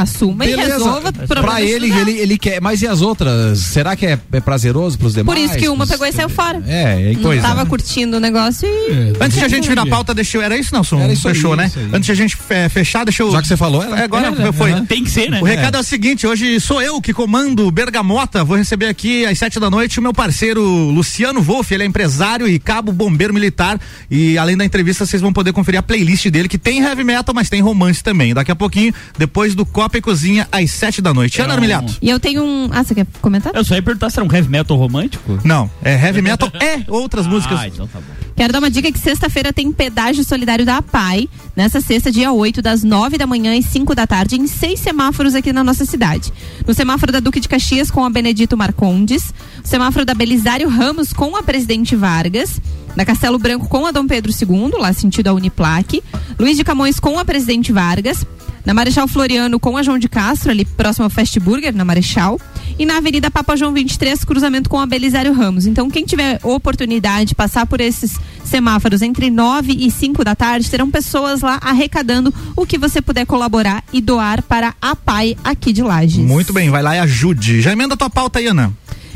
assuma e resolva pra problemas ele, ele, ele quer. Mas e as outras? Será que é, é prazeroso pros demais? Por isso que uma Pros- pegou e saiu fora. É, e Não coisa. tava curtindo o negócio e. Antes de a gente virar a pauta, deixa eu. Era isso, Nelson? Era isso aí, Fechou, né? isso aí. Antes de a gente fe- fechar, deixa eu. Já que você falou, era- É, agora era, foi. Tem que ser, né? O recado é. o seguinte: hoje sou eu que comando Bergamota. Vou receber aqui às sete da noite o meu parceiro Luciano Wolff. Ele é empresário e cabo bombeiro militar. E além da entrevista, vocês vão poder conferir a playlist dele, que tem heavy metal, mas tem romance também. Daqui a pouquinho, depois do Copa e Cozinha, às sete da noite. Ana Armilhato? E eu tenho um. Ah, você quer comentar? Eu só ia perguntar se era um heavy metal romântico. Não, é heavy metal é outras músicas. Ah, então tá bom. Quero dar uma dica que sexta-feira tem pedágio solidário da APAI. Nessa sexta, dia 8, das 9 da manhã às 5 da tarde, em seis semáforos aqui na nossa cidade. No semáforo da Duque de Caxias com a Benedito Marcondes, o semáforo da Belisário Ramos com a Presidente Vargas, da Castelo Branco com a Dom Pedro II, lá sentido a Uniplaque, Luiz de Camões com a Presidente Vargas, na Marechal Floriano com a João de Castro, ali próximo ao Fast Burger, na Marechal, e na Avenida Papa João 23, cruzamento com a Belisário Ramos. Então, quem tiver oportunidade de passar por esses semáforos entre 9 e 5 da tarde, terão pessoas lá arrecadando o que você puder colaborar e doar para a PAI aqui de Lages. Muito bem, vai lá e ajude. Já emenda tua pauta aí, Ana.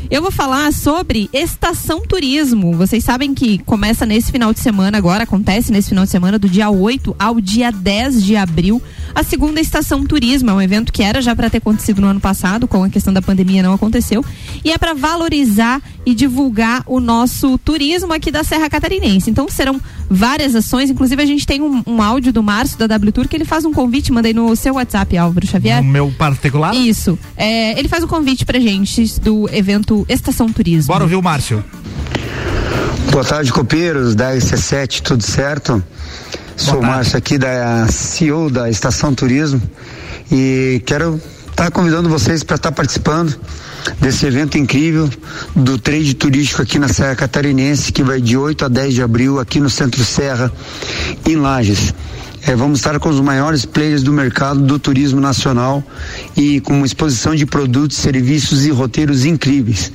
Eu vou falar sobre estação turismo. Vocês sabem que começa nesse final de semana, agora acontece nesse final de semana, do dia 8 ao dia 10 de abril, a segunda estação turismo. É um evento que era já para ter acontecido no ano passado, com a questão da pandemia não aconteceu. E é para valorizar e divulgar o nosso turismo aqui da Serra Catarinense. Então serão várias ações, inclusive a gente tem um, um áudio do Márcio da W Tour que ele faz um convite, mandei no seu WhatsApp, Álvaro Xavier. No meu particular? Isso. É, ele faz um convite pra gente do evento Estação Turismo. Bora ouvir o Márcio. Boa tarde, copeiros da RC7, tudo certo? Sou o Márcio aqui da CEO da Estação Turismo e quero estar convidando vocês para estar participando desse evento incrível do trade turístico aqui na Serra Catarinense, que vai de 8 a 10 de abril aqui no Centro Serra, em Lages. É, vamos estar com os maiores players do mercado do turismo nacional e com uma exposição de produtos, serviços e roteiros incríveis.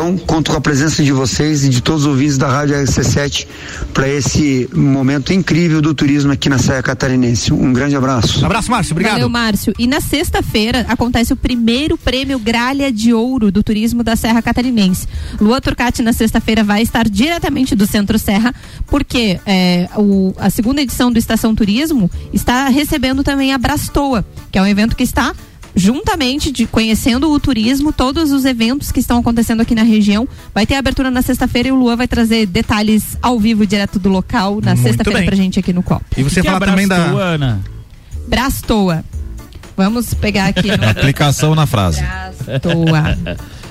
Então, conto com a presença de vocês e de todos os ouvintes da Rádio RC7 para esse momento incrível do turismo aqui na Serra Catarinense. Um grande abraço. Abraço, Márcio. Obrigado. Valeu, Márcio. E na sexta-feira acontece o primeiro prêmio Gralha de Ouro do Turismo da Serra Catarinense. Lua Turcati na sexta-feira vai estar diretamente do Centro Serra, porque é, o, a segunda edição do Estação Turismo está recebendo também a Brastoa, que é um evento que está juntamente de conhecendo o turismo, todos os eventos que estão acontecendo aqui na região. Vai ter abertura na sexta-feira e o Luan vai trazer detalhes ao vivo direto do local na sexta-feira pra gente aqui no Copo. E você Que fala também da. Ana? Brastoa. Vamos pegar aqui no Aplicação na frase. Brastoa.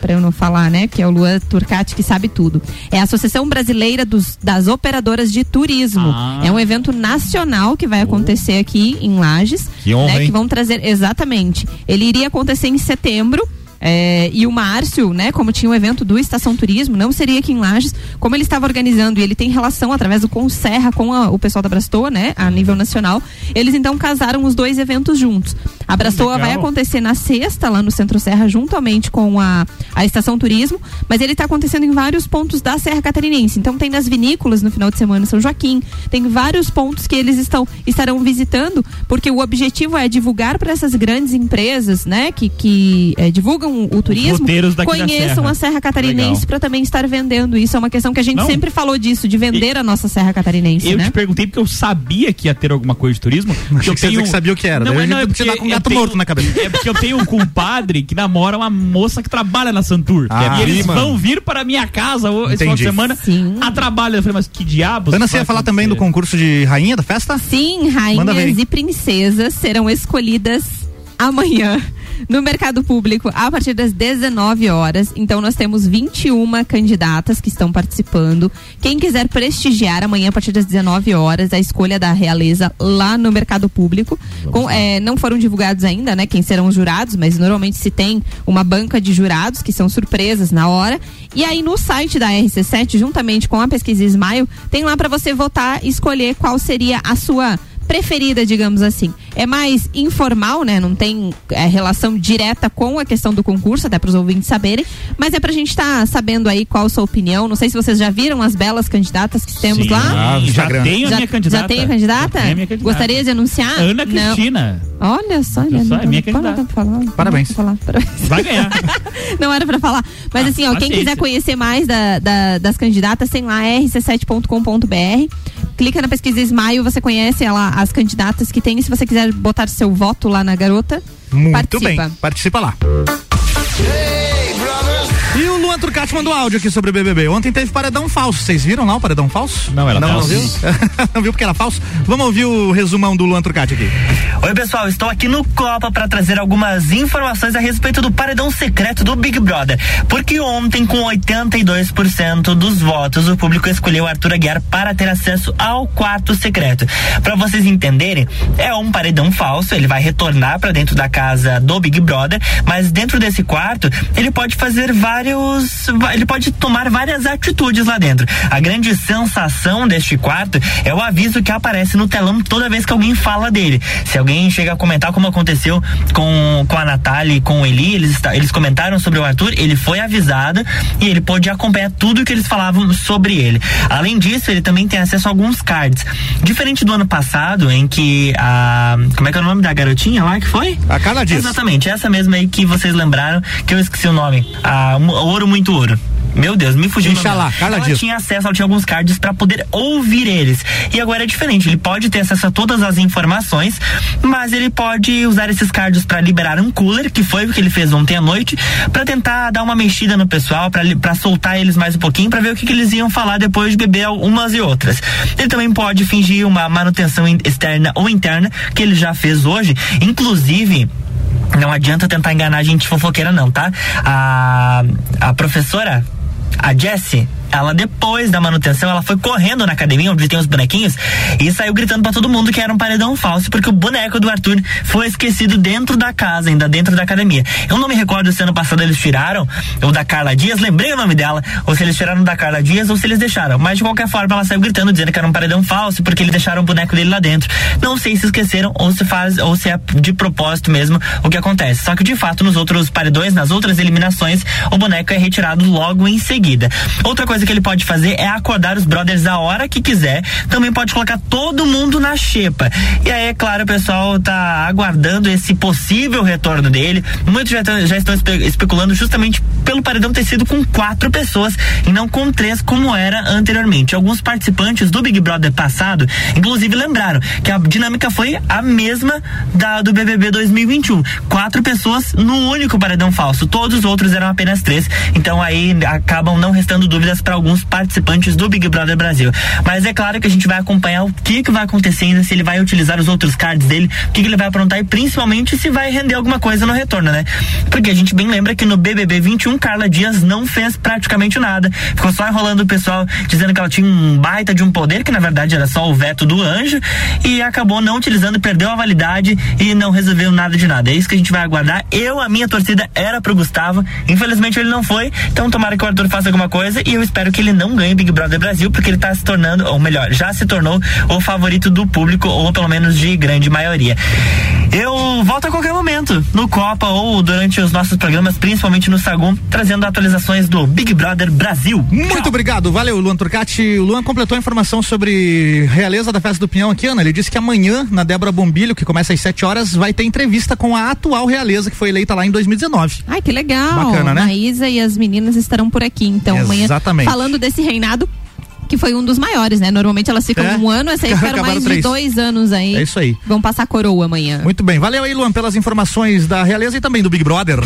Pra eu não falar, né? Que é o Luan Turcati que sabe tudo. É a Associação Brasileira dos- das Operadoras de Turismo. Ah. É um evento nacional que vai acontecer aqui em Lages. Que honra, né, hein? Que vão trazer, exatamente. Ele iria acontecer em setembro. é, e o Márcio, né, como tinha o evento do Estação Turismo, não seria aqui em Lages, como ele estava organizando e ele tem relação através do Conserra com a- o pessoal da Brastoa, né, a nível nacional, eles então casaram os dois eventos juntos. A Brastoa vai acontecer na sexta, lá no Centro Serra, juntamente com a, a Estação Turismo, mas ele está acontecendo em vários pontos da Serra Catarinense. Então tem nas vinícolas no final de semana em São Joaquim, tem vários pontos que eles estão estarão visitando, porque o objetivo é divulgar para essas grandes empresas, né, que, que eh, divulgam o turismo, conheçam Serra. a Serra Catarinense para também estar vendendo. Isso é uma questão que a gente Não. sempre falou disso, de vender a nossa Serra Catarinense, Eu né? te perguntei porque eu sabia que ia ter alguma coisa de turismo. Porque Achei eu tenho... que sabia o que era. Gente é com um eu gato tenho- morto na cabeça. É porque eu tenho um compadre que namora uma moça que trabalha na Santur. Ah, e eles prima. vão vir para minha casa esse final de semana a trabalho. Eu falei, mas que diabos? Ana, você ia falar também do concurso de rainha da festa? Sim, rainhas e princesas serão escolhidas amanhã no mercado público a partir das 19 horas. Então nós temos 21 candidatas que estão participando. Quem quiser prestigiar amanhã a partir das 19 horas a escolha da realeza lá no mercado público. Com, eh, não foram divulgados ainda, né? Quem serão os jurados, mas normalmente se tem uma banca de jurados que são surpresas na hora. E aí no site da RC7, juntamente com a pesquisa Smile, tem lá para você votar e escolher qual seria a sua preferida, digamos assim. É mais informal, né? Não tem é, relação direta com a questão do concurso, até para os ouvintes saberem, mas é pra gente estar sabendo aí qual a sua opinião. Não sei se vocês já viram as belas candidatas que temos Sim, lá. já Instagram. tenho a já, minha candidata. Já tem a candidata? Já tenho a minha candidata. Gostaria de anunciar? Ana Não. Cristina. Olha só, Já Leandro, só, é minha não não Parabéns. parabéns. Vai ganhar. Não era pra falar. Mas assim, ó, quem quiser conhecer mais da- da- das candidatas, tem lá rc7.com.br. Clica na pesquisa Smile, você conhece ela, as candidatas que tem. E se você quiser botar seu voto lá na garota, Muito participa. bem. Participa lá. E o Luan Turcati mandou áudio aqui sobre o BBB. Ontem teve paredão falso. Vocês viram lá o paredão falso? Não, era não, falso. Não viu? não viu porque era falso? Vamos ouvir o resumão do Luan Turcati aqui. Oi, pessoal, estou aqui no Copa para trazer algumas informações a respeito do paredão secreto do Big Brother. Porque ontem, com 82% dos votos, o público escolheu Arthur Aguiar para ter acesso ao quarto secreto. Para vocês entenderem, é um paredão falso, ele vai retornar para dentro da casa do Big Brother, mas dentro desse quarto, ele pode fazer vários. Ele pode tomar várias atitudes lá dentro. A grande sensação deste quarto é o aviso que aparece no telão toda vez que alguém fala dele. Se alguém chega a comentar como aconteceu com, com a Natália e com o Eli, eles, eles comentaram sobre o Arthur, ele foi avisado e ele pôde acompanhar tudo que eles falavam sobre ele. Além disso, ele também tem acesso a alguns cards. Diferente do ano passado, em que a. Como é que é o nome da garotinha lá que foi? A Carla Dias. Exatamente, essa mesma aí que vocês lembraram, que eu esqueci o nome. A Ouro Muito Ouro. Meu Deus, me fugiu. Inxalá. Carla ela Dias. tinha acesso, ela tinha alguns cards para poder ouvir eles. E agora é diferente, ele pode ter acesso a todas as informações, mas ele pode usar esses cards para liberar um cooler, que foi o que ele fez ontem à noite, para tentar dar uma mexida no pessoal, para soltar eles mais um pouquinho, para ver o que, que eles iam falar depois de beber umas e outras. Ele também pode fingir uma manutenção externa ou interna, que ele já fez hoje, inclusive. Não adianta tentar enganar a gente fofoqueira, não, tá? A, a professora, a Jessie, ela depois da manutenção, ela foi correndo na academia onde tem os bonequinhos e saiu gritando pra todo mundo que era um paredão falso, porque o boneco do Arthur foi esquecido dentro da casa, ainda dentro da academia. Eu não me recordo se ano passado eles tiraram o da Carla Dias, lembrei o nome dela, ou se eles tiraram da Carla Dias ou se eles deixaram. Mas de qualquer forma, ela saiu gritando dizendo que era um paredão falso, porque eles deixaram o boneco dele lá dentro. Não sei se esqueceram ou se faz ou se é de propósito mesmo o que acontece. Só que de fato, nos outros paredões, nas outras eliminações, o boneco é retirado logo em seguida. Outra coisa que ele pode fazer é acordar os brothers a hora que quiser. Também pode colocar todo mundo na xepa. E aí, é claro, o pessoal tá aguardando esse possível retorno dele. Muitos já, já estão espe- especulando justamente pelo paredão ter sido com quatro pessoas e não com três, como era anteriormente. Alguns participantes do Big Brother passado, inclusive, lembraram que a dinâmica foi a mesma da do BBB 2021. Quatro pessoas no único paredão falso. Todos os outros eram apenas três. Então aí acabam não restando dúvidas para alguns participantes do Big Brother Brasil. Mas é claro que a gente vai acompanhar o que, que vai acontecendo, se ele vai utilizar os outros cards dele, o que, que ele vai aprontar e principalmente se vai render alguma coisa no retorno, né? Porque a gente bem lembra que no BBB 21, Carla Dias não fez praticamente nada. Ficou só enrolando o pessoal, dizendo que ela tinha um baita de um poder, que na verdade era só o veto do anjo, e acabou não utilizando, perdeu a validade e não resolveu nada de nada. É isso que a gente vai aguardar. Eu, a minha torcida era pro Gustavo, infelizmente ele não foi, então tomara que o Arthur faça alguma coisa e eu espero que ele não ganhe Big Brother Brasil, porque ele tá se tornando, ou melhor, já se tornou o favorito do público, ou pelo menos de grande maioria. Eu volto a qualquer momento, no Copa ou durante os nossos programas, principalmente no Sagum, trazendo atualizações do Big Brother Brasil. Muito obrigado, valeu, Luan Turcati. O Luan completou a informação sobre Realeza da Festa do Pinhão aqui, Ana. Ele disse que amanhã, na Débora Bombilho, que começa às 7 horas, vai ter entrevista com a atual Realeza, que foi eleita lá em 2019. Ai, que legal. Bacana, né? Maísa e as meninas estarão por aqui, então, amanhã. Falando desse reinado que foi um dos maiores, né? Normalmente elas ficam É. um ano, essa aí ficaram mais três. de dois anos aí. É isso aí. Vão passar coroa amanhã. Muito bem, valeu aí, Luan, pelas informações da Realeza e também do Big Brother.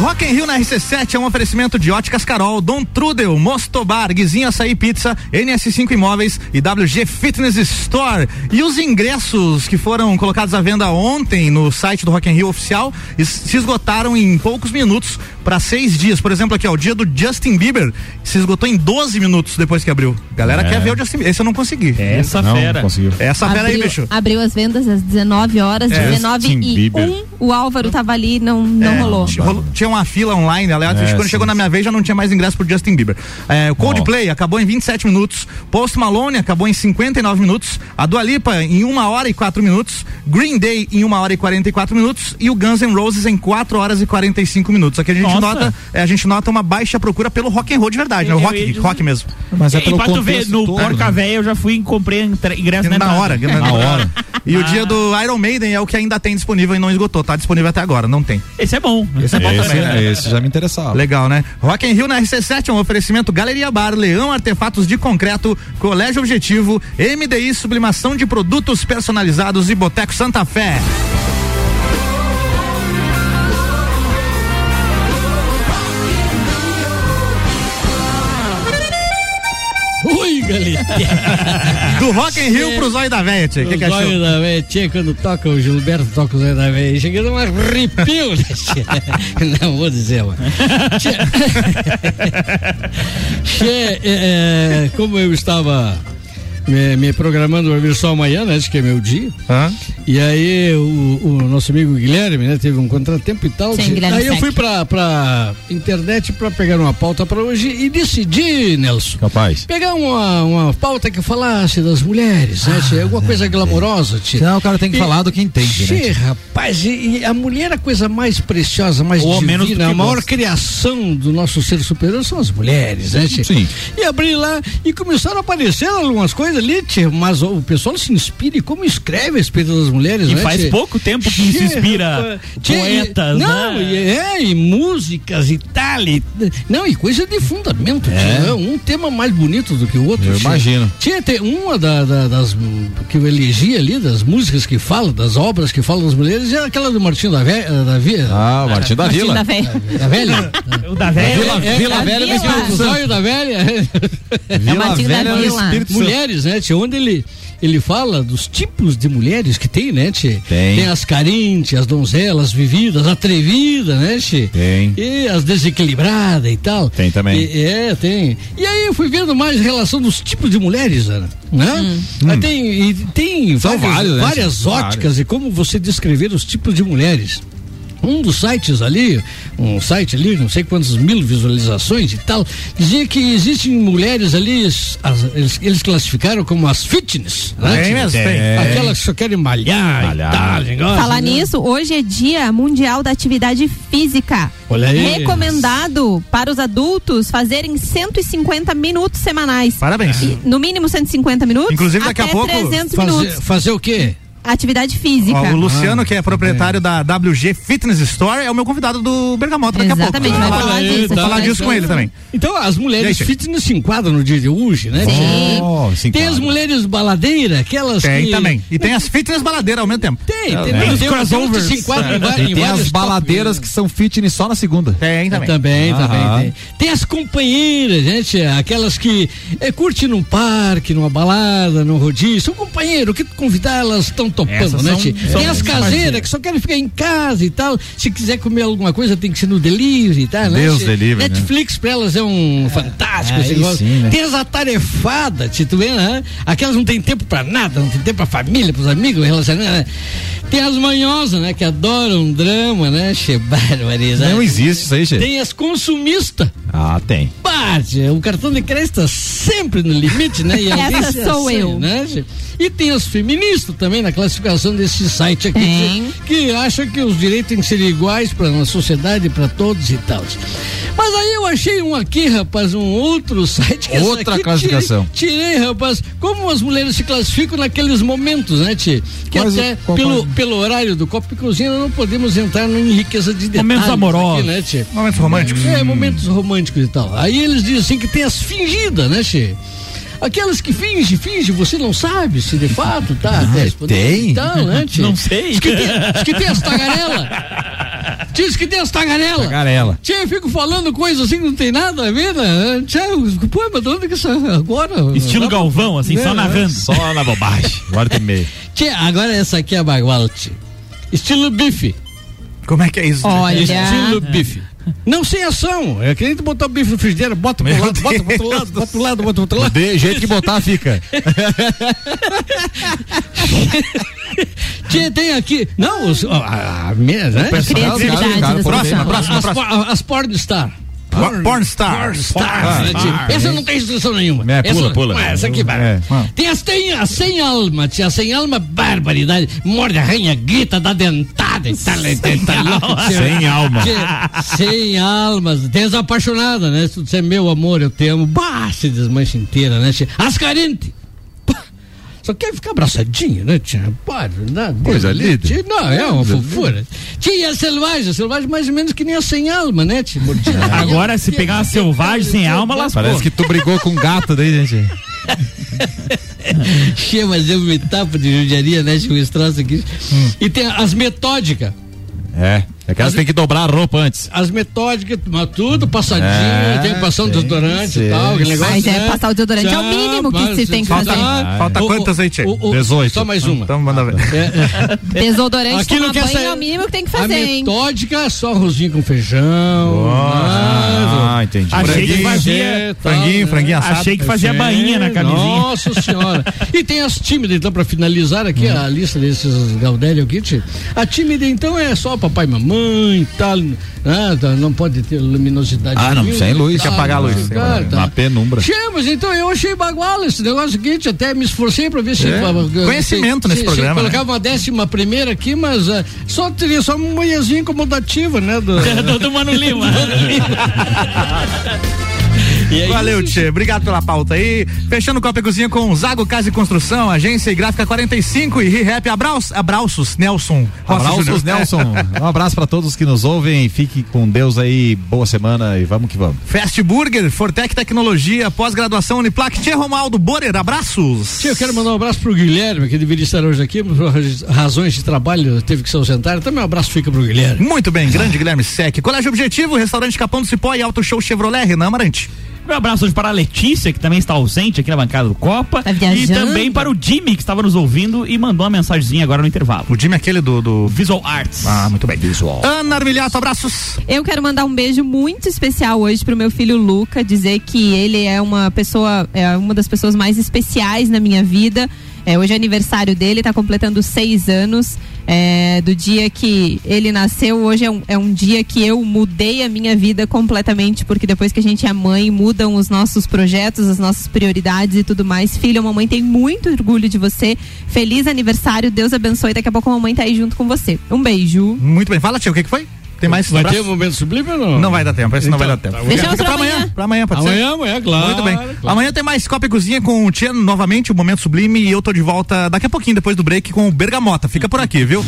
Rock in Rio na RC7 é um oferecimento de Óticas Carol, Dom Trudel, Mostobar, Guizinho Açaí Pizza, NS5 Imóveis e WG Fitness Store. E os ingressos que foram colocados à venda ontem no site do Rock in Rio oficial se esgotaram em poucos minutos para seis dias. Por exemplo, aqui, ó, o dia do Justin Bieber se esgotou em 12 minutos depois que abriu. Galera É. quer ver o Justin Bieber. Esse eu não consegui. Essa Não, fera. não conseguiu. Essa fera aí, abriu, bicho. abriu as vendas às 19 horas, É. 19 Justin e Bieber. 1. O Álvaro tava ali, não, não É, rolou. tinha- rolou- Tinha uma fila online, aliás, É, quando sim, chegou na minha vez já não tinha mais ingresso pro Justin Bieber. É, o Coldplay acabou em 27 minutos, Post Malone acabou em 59 minutos, a Dua Lipa em 1 hora e 4 minutos, Green Day em 1 hora e 44 minutos e o Guns N' Roses em 4 horas e 45 minutos. Aqui a gente Nossa. nota, é, a gente nota uma baixa procura pelo rock and roll de verdade, né? O rock, dizer- rock mesmo. Mas é e pelo pra tu ver, no todo, Porca né? Véia eu já fui e comprei ingresso Na na, entrada. hora, na hora. E o dia do Iron Maiden é o que ainda tem disponível e não esgotou. Tá disponível até agora, não tem. Esse é bom. Esse é bom Esse, também. né? esse já me interessava. Legal, né? Rock in Rio na RC7 é um oferecimento Galeria Bar, Leão Artefatos de Concreto, Colégio Objetivo, MDI Sublimação de Produtos Personalizados e Boteco Santa Fé. Galera. Do Rock in Rio pro Zóio da Véia, tia. O que, que O achou? zóio da véia, tia, quando toca o Gilberto, toca o zóio da véia. Cheguei num arrepio, né, tia? Não vou dizer, mano. Tia, tia, é, é, como eu estava me, me programando para vir só amanhã, né? Acho que é meu dia. E aí o, o nosso amigo Guilherme, né? Teve um contratempo e tal. Sim. Guilherme aí eu fui pra, pra internet pra pegar uma pauta pra hoje e decidi, Nelson. Capaz. Pegar uma, uma pauta que falasse das mulheres, né? tia? Alguma coisa glamourosa, tia. Senão o cara tem que falar do que entende, né, Tia, rapaz, e, e a mulher é a coisa mais preciosa, mais Ou menos divina, que a maior gosta. criação do nosso ser superior são as mulheres, né, tia? Sim. E abri lá e começaram a aparecer algumas coisas coisa ali, tia, mas o pessoal se inspira e como escreve a respeito das mulheres, E né, faz tia? pouco tempo que se inspira tia, poetas, e, Não, né? e, é, e músicas e tal. e- não, e coisa de fundamento, É. tia, um tema mais bonito do que o outro. Eu tia. imagino. Tinha uma da- da- das que eu elegi ali, das músicas que falam, das obras que falam das mulheres, é aquela do Martinho da Velha. Da Via, Ah, o Martinho da Vila. da Velha. da Velha? O da velha. Vila, É, Vila é, Velha é, o zóio da velha. Vila Martinho da Vila. Espírito Santo. Mulheres, né, tia? Onde ele, ele fala dos tipos de mulheres que tem, né, tia? Tem. as carentes, as donzelas vividas, atrevidas, né, tia? Tem. E as desequilibradas e tal. Tem também. E- é, tem. E aí eu fui vendo mais relação dos tipos de mulheres, Ana. Né? Aí Tem, e tem São várias, vários, né, várias óticas e como você descrever os tipos de mulheres. Um dos sites ali, um site ali, não sei quantas mil visualizações e tal, dizia que existem mulheres ali, as- eles, eles classificaram como as fitness. Né? Tem mesmo, tem. Aquelas que só querem malhar, Malhar. e tal, negócio, Falar né? nisso, hoje é Dia Mundial da Atividade Física. Olha aí. Recomendado para os adultos fazerem 150 minutos semanais. Parabéns. E, no mínimo 150 minutos. Inclusive, daqui a até pouco, 300 Fazer, minutos. fazer o quê? Atividade física. Ó, o Luciano, que é proprietário da WG Fitness Store, é o meu convidado do Bergamota daqui a pouco. Exatamente, vai falar, disso, vou falar disso com ele também. Então, as aí, mulheres fitness se enquadram no dia de hoje, né? Sim. Oh, Tem as mulheres baladeiras, aquelas Tem que... também. E tem as fitness baladeiras ao mesmo tempo. Tem, tem, É. tem, Os tem crossovers. umas que se enquadram em va- E em tem vários as baladeiras que são fitness só na segunda. Tem também. Também, Aham. também tem. Tem as companheiras, gente, aquelas que é, curtem num parque, numa balada, num rodízio. O companheiro, que tu convidar, elas estão topando, Essas né? são- são tem as caseiras que só querem ficar em casa e tal. Se quiser comer alguma coisa, tem que ser no delivery e tal, né? Deus tia? delivery, né? Netflix pra elas é um fantástico esse Aí negócio. sim, né? Tem as atarefadas, tia, tu vê, né? Aquelas não tem tempo pra nada, não tem tempo pra família, pros amigos, relacionamento, né? Tem as manhosas, né? Que adoram drama, né? Che, barbaridade. Não existe isso aí, gente. Tem as consumistas. Ah, tem. Parte, o cartão de crédito tá sempre no limite, né? E Essa se sou assanha, eu. Né? che? E tem as feministas também na classificação desse site aqui, que, que acham que os direitos têm que ser iguais para na sociedade, para todos e tal. Mas aí eu achei um aqui, rapaz, um outro site. que Outra aqui classificação. Tirei, tirei, rapaz, como as mulheres se classificam naqueles momentos, né, Tia? Que até qual- pelo, qual- pelo horário do Copa e Cozinha não podemos entrar em riqueza de detalhes. Momentos amorosos. Aqui, né, Tia? Momentos românticos. É, momentos românticos e tal. Aí eles dizem assim que tem as fingidas, né, Che? Aquelas que finge, finge, você não sabe se de fato tá respondendo tem? e tal, né, Che? Não sei. Diz que tem, diz que tem as tagarela. Diz que tem as tagarela. Tagarela. Tchê, eu fico falando coisas assim que não tem nada a ver, né? Tchê, pô, mas de onde que isso agora? Estilo Galvão, assim, só É, narrando. Só na bobagem. Agora tem meio. Tchê, agora essa aqui é a baguala, tchê. Estilo bife. Como é que é isso? Olha. Estilo bife. Não sem ação. É que nem tu botar o bife no frigideira, bota pro Meu lado, bota pro outro lado, bota pro lado, bota pro outro lado. De jeito que botar, fica. Tchê, tem aqui. Não, os, a, a, me- né? Criatividade próxima, pessoas. próxima, as, próxima. por- as porn star. Por- Porn stars. Porn stars, tio? Ah, Essa é. não tem instrução nenhuma. É, pula, essa, pula. Essa aqui, É. Tem as tem, a sem alma, tia. Sem alma, barbaridade. Morde, arranha, grita, dá dentada e tal. Tia, Sem alma. tia, Sem almas. Tem as apaixonadas, né? Tu disser meu amor, eu te amo. Bah, se desmancha inteira, né, tia? As carentes. Só quer ficar abraçadinho, né, tia? Pode, nada. Coisa linda. Não, é uma fofura. Tia, a selvagem, a selvagem mais ou menos que nem a sem alma, né, tia? Mordida. Agora, se pegar uma selvagem sem alma, lascou. Parece que tu brigou com um gato daí, gente. Che, mas eu me tapo de judiaria, né? Esse troço aqui. E tem as metódicas. É. Aquelas que tem que dobrar a roupa antes. As metódicas, mas tudo passadinho, É, tem que passar um desodorante sim. e tal, aquele negócio. Mas é, né? passar o desodorante é o Já, mínimo que se tem que já- fazer. já- Falta o- quantas aí, Tchê? o- o- 18. Só mais uma. Então manda ver. Desodorante, Aqui não tomar banho sair- é o mínimo que tem que A fazer, hein? metódica, só arrozinho com feijão. Ah, entendi. Achei que fazia. Franguinho, franguinho assado. Achei que fazia bainha na camisinha. Nossa senhora. e tem as tímidas, então, pra finalizar aqui a lista desses Gaudério Kit. A tímida, então, é só papai e mamãe tal. Né? Tá, Não pode ter luminosidade. Ah, não, sem luz. Tem que apagar a luz. cara, tá. Na penumbra. Che, mas então eu achei baguala esse negócio aqui, até me esforcei pra ver se. É. Conhecimento se- nesse se- programa, Se né? colocava uma décima primeira aqui, mas ah, só teria só uma manhãzinha incomodativa, né? Do, Do Mano Lima. é Valeu. Tchê. Obrigado pela pauta aí. Fechando o Copa e Cozinha com Zago Casa e Construção, Agência e Gráfica 45 e ReHap Abraços, Abraços, Nelson. Abraços. Nelson. Um abraço pra todos que nos ouvem. Fique com Deus aí. Boa semana e vamos que vamos. Fast Burger, Fortec Tecnologia, pós-graduação Uniplac, Tchê Romaldo Borer, abraços. Tia, eu quero mandar um abraço pro Guilherme, que deveria estar hoje aqui, por razões de trabalho, teve que se ausentar. Também um abraço fica pro Guilherme. Muito bem, grande Guilherme Sec. Colégio Objetivo, Restaurante Capão do Cipó e Auto Show Chevrolet, Renan Amarante. Meu abraço hoje para a Letícia, que também está ausente aqui na bancada do Copa. e viajando. também para o Jimmy, que estava nos ouvindo e mandou uma mensagenzinha agora no intervalo. O Jimmy é aquele do, do... Visual Arts. Ah, muito bem. Visual. Ana Armilhato, abraços. Eu quero mandar um beijo muito especial hoje pro meu filho Luca, dizer que ele é uma pessoa, é uma das pessoas mais especiais na minha vida. É, hoje é aniversário dele, tá completando seis anos é, do dia que ele nasceu. Hoje é um, é um dia que eu mudei a minha vida completamente, porque depois que a gente é mãe, mudam os nossos projetos, as nossas prioridades e tudo mais. Filho, a mamãe tem muito orgulho de você. Feliz aniversário, Deus abençoe. Daqui a pouco a mamãe tá aí junto com você. Um beijo. Muito bem. Fala, tio, o que, que foi? Tem mais Vai abraço? ter um momento sublime ou não? Não vai dar tempo, esse não vai dar Então, tempo. tá, Deixamos pra pra amanhã. amanhã. Pra amanhã, pode Amanhã, ser? amanhã, claro, Muito bem. claro. Amanhã tem mais Copa e Cozinha com o Tia novamente, o Momento Sublime, e eu tô de volta daqui a pouquinho, depois do break, com o Bergamota. Fica por aqui, viu?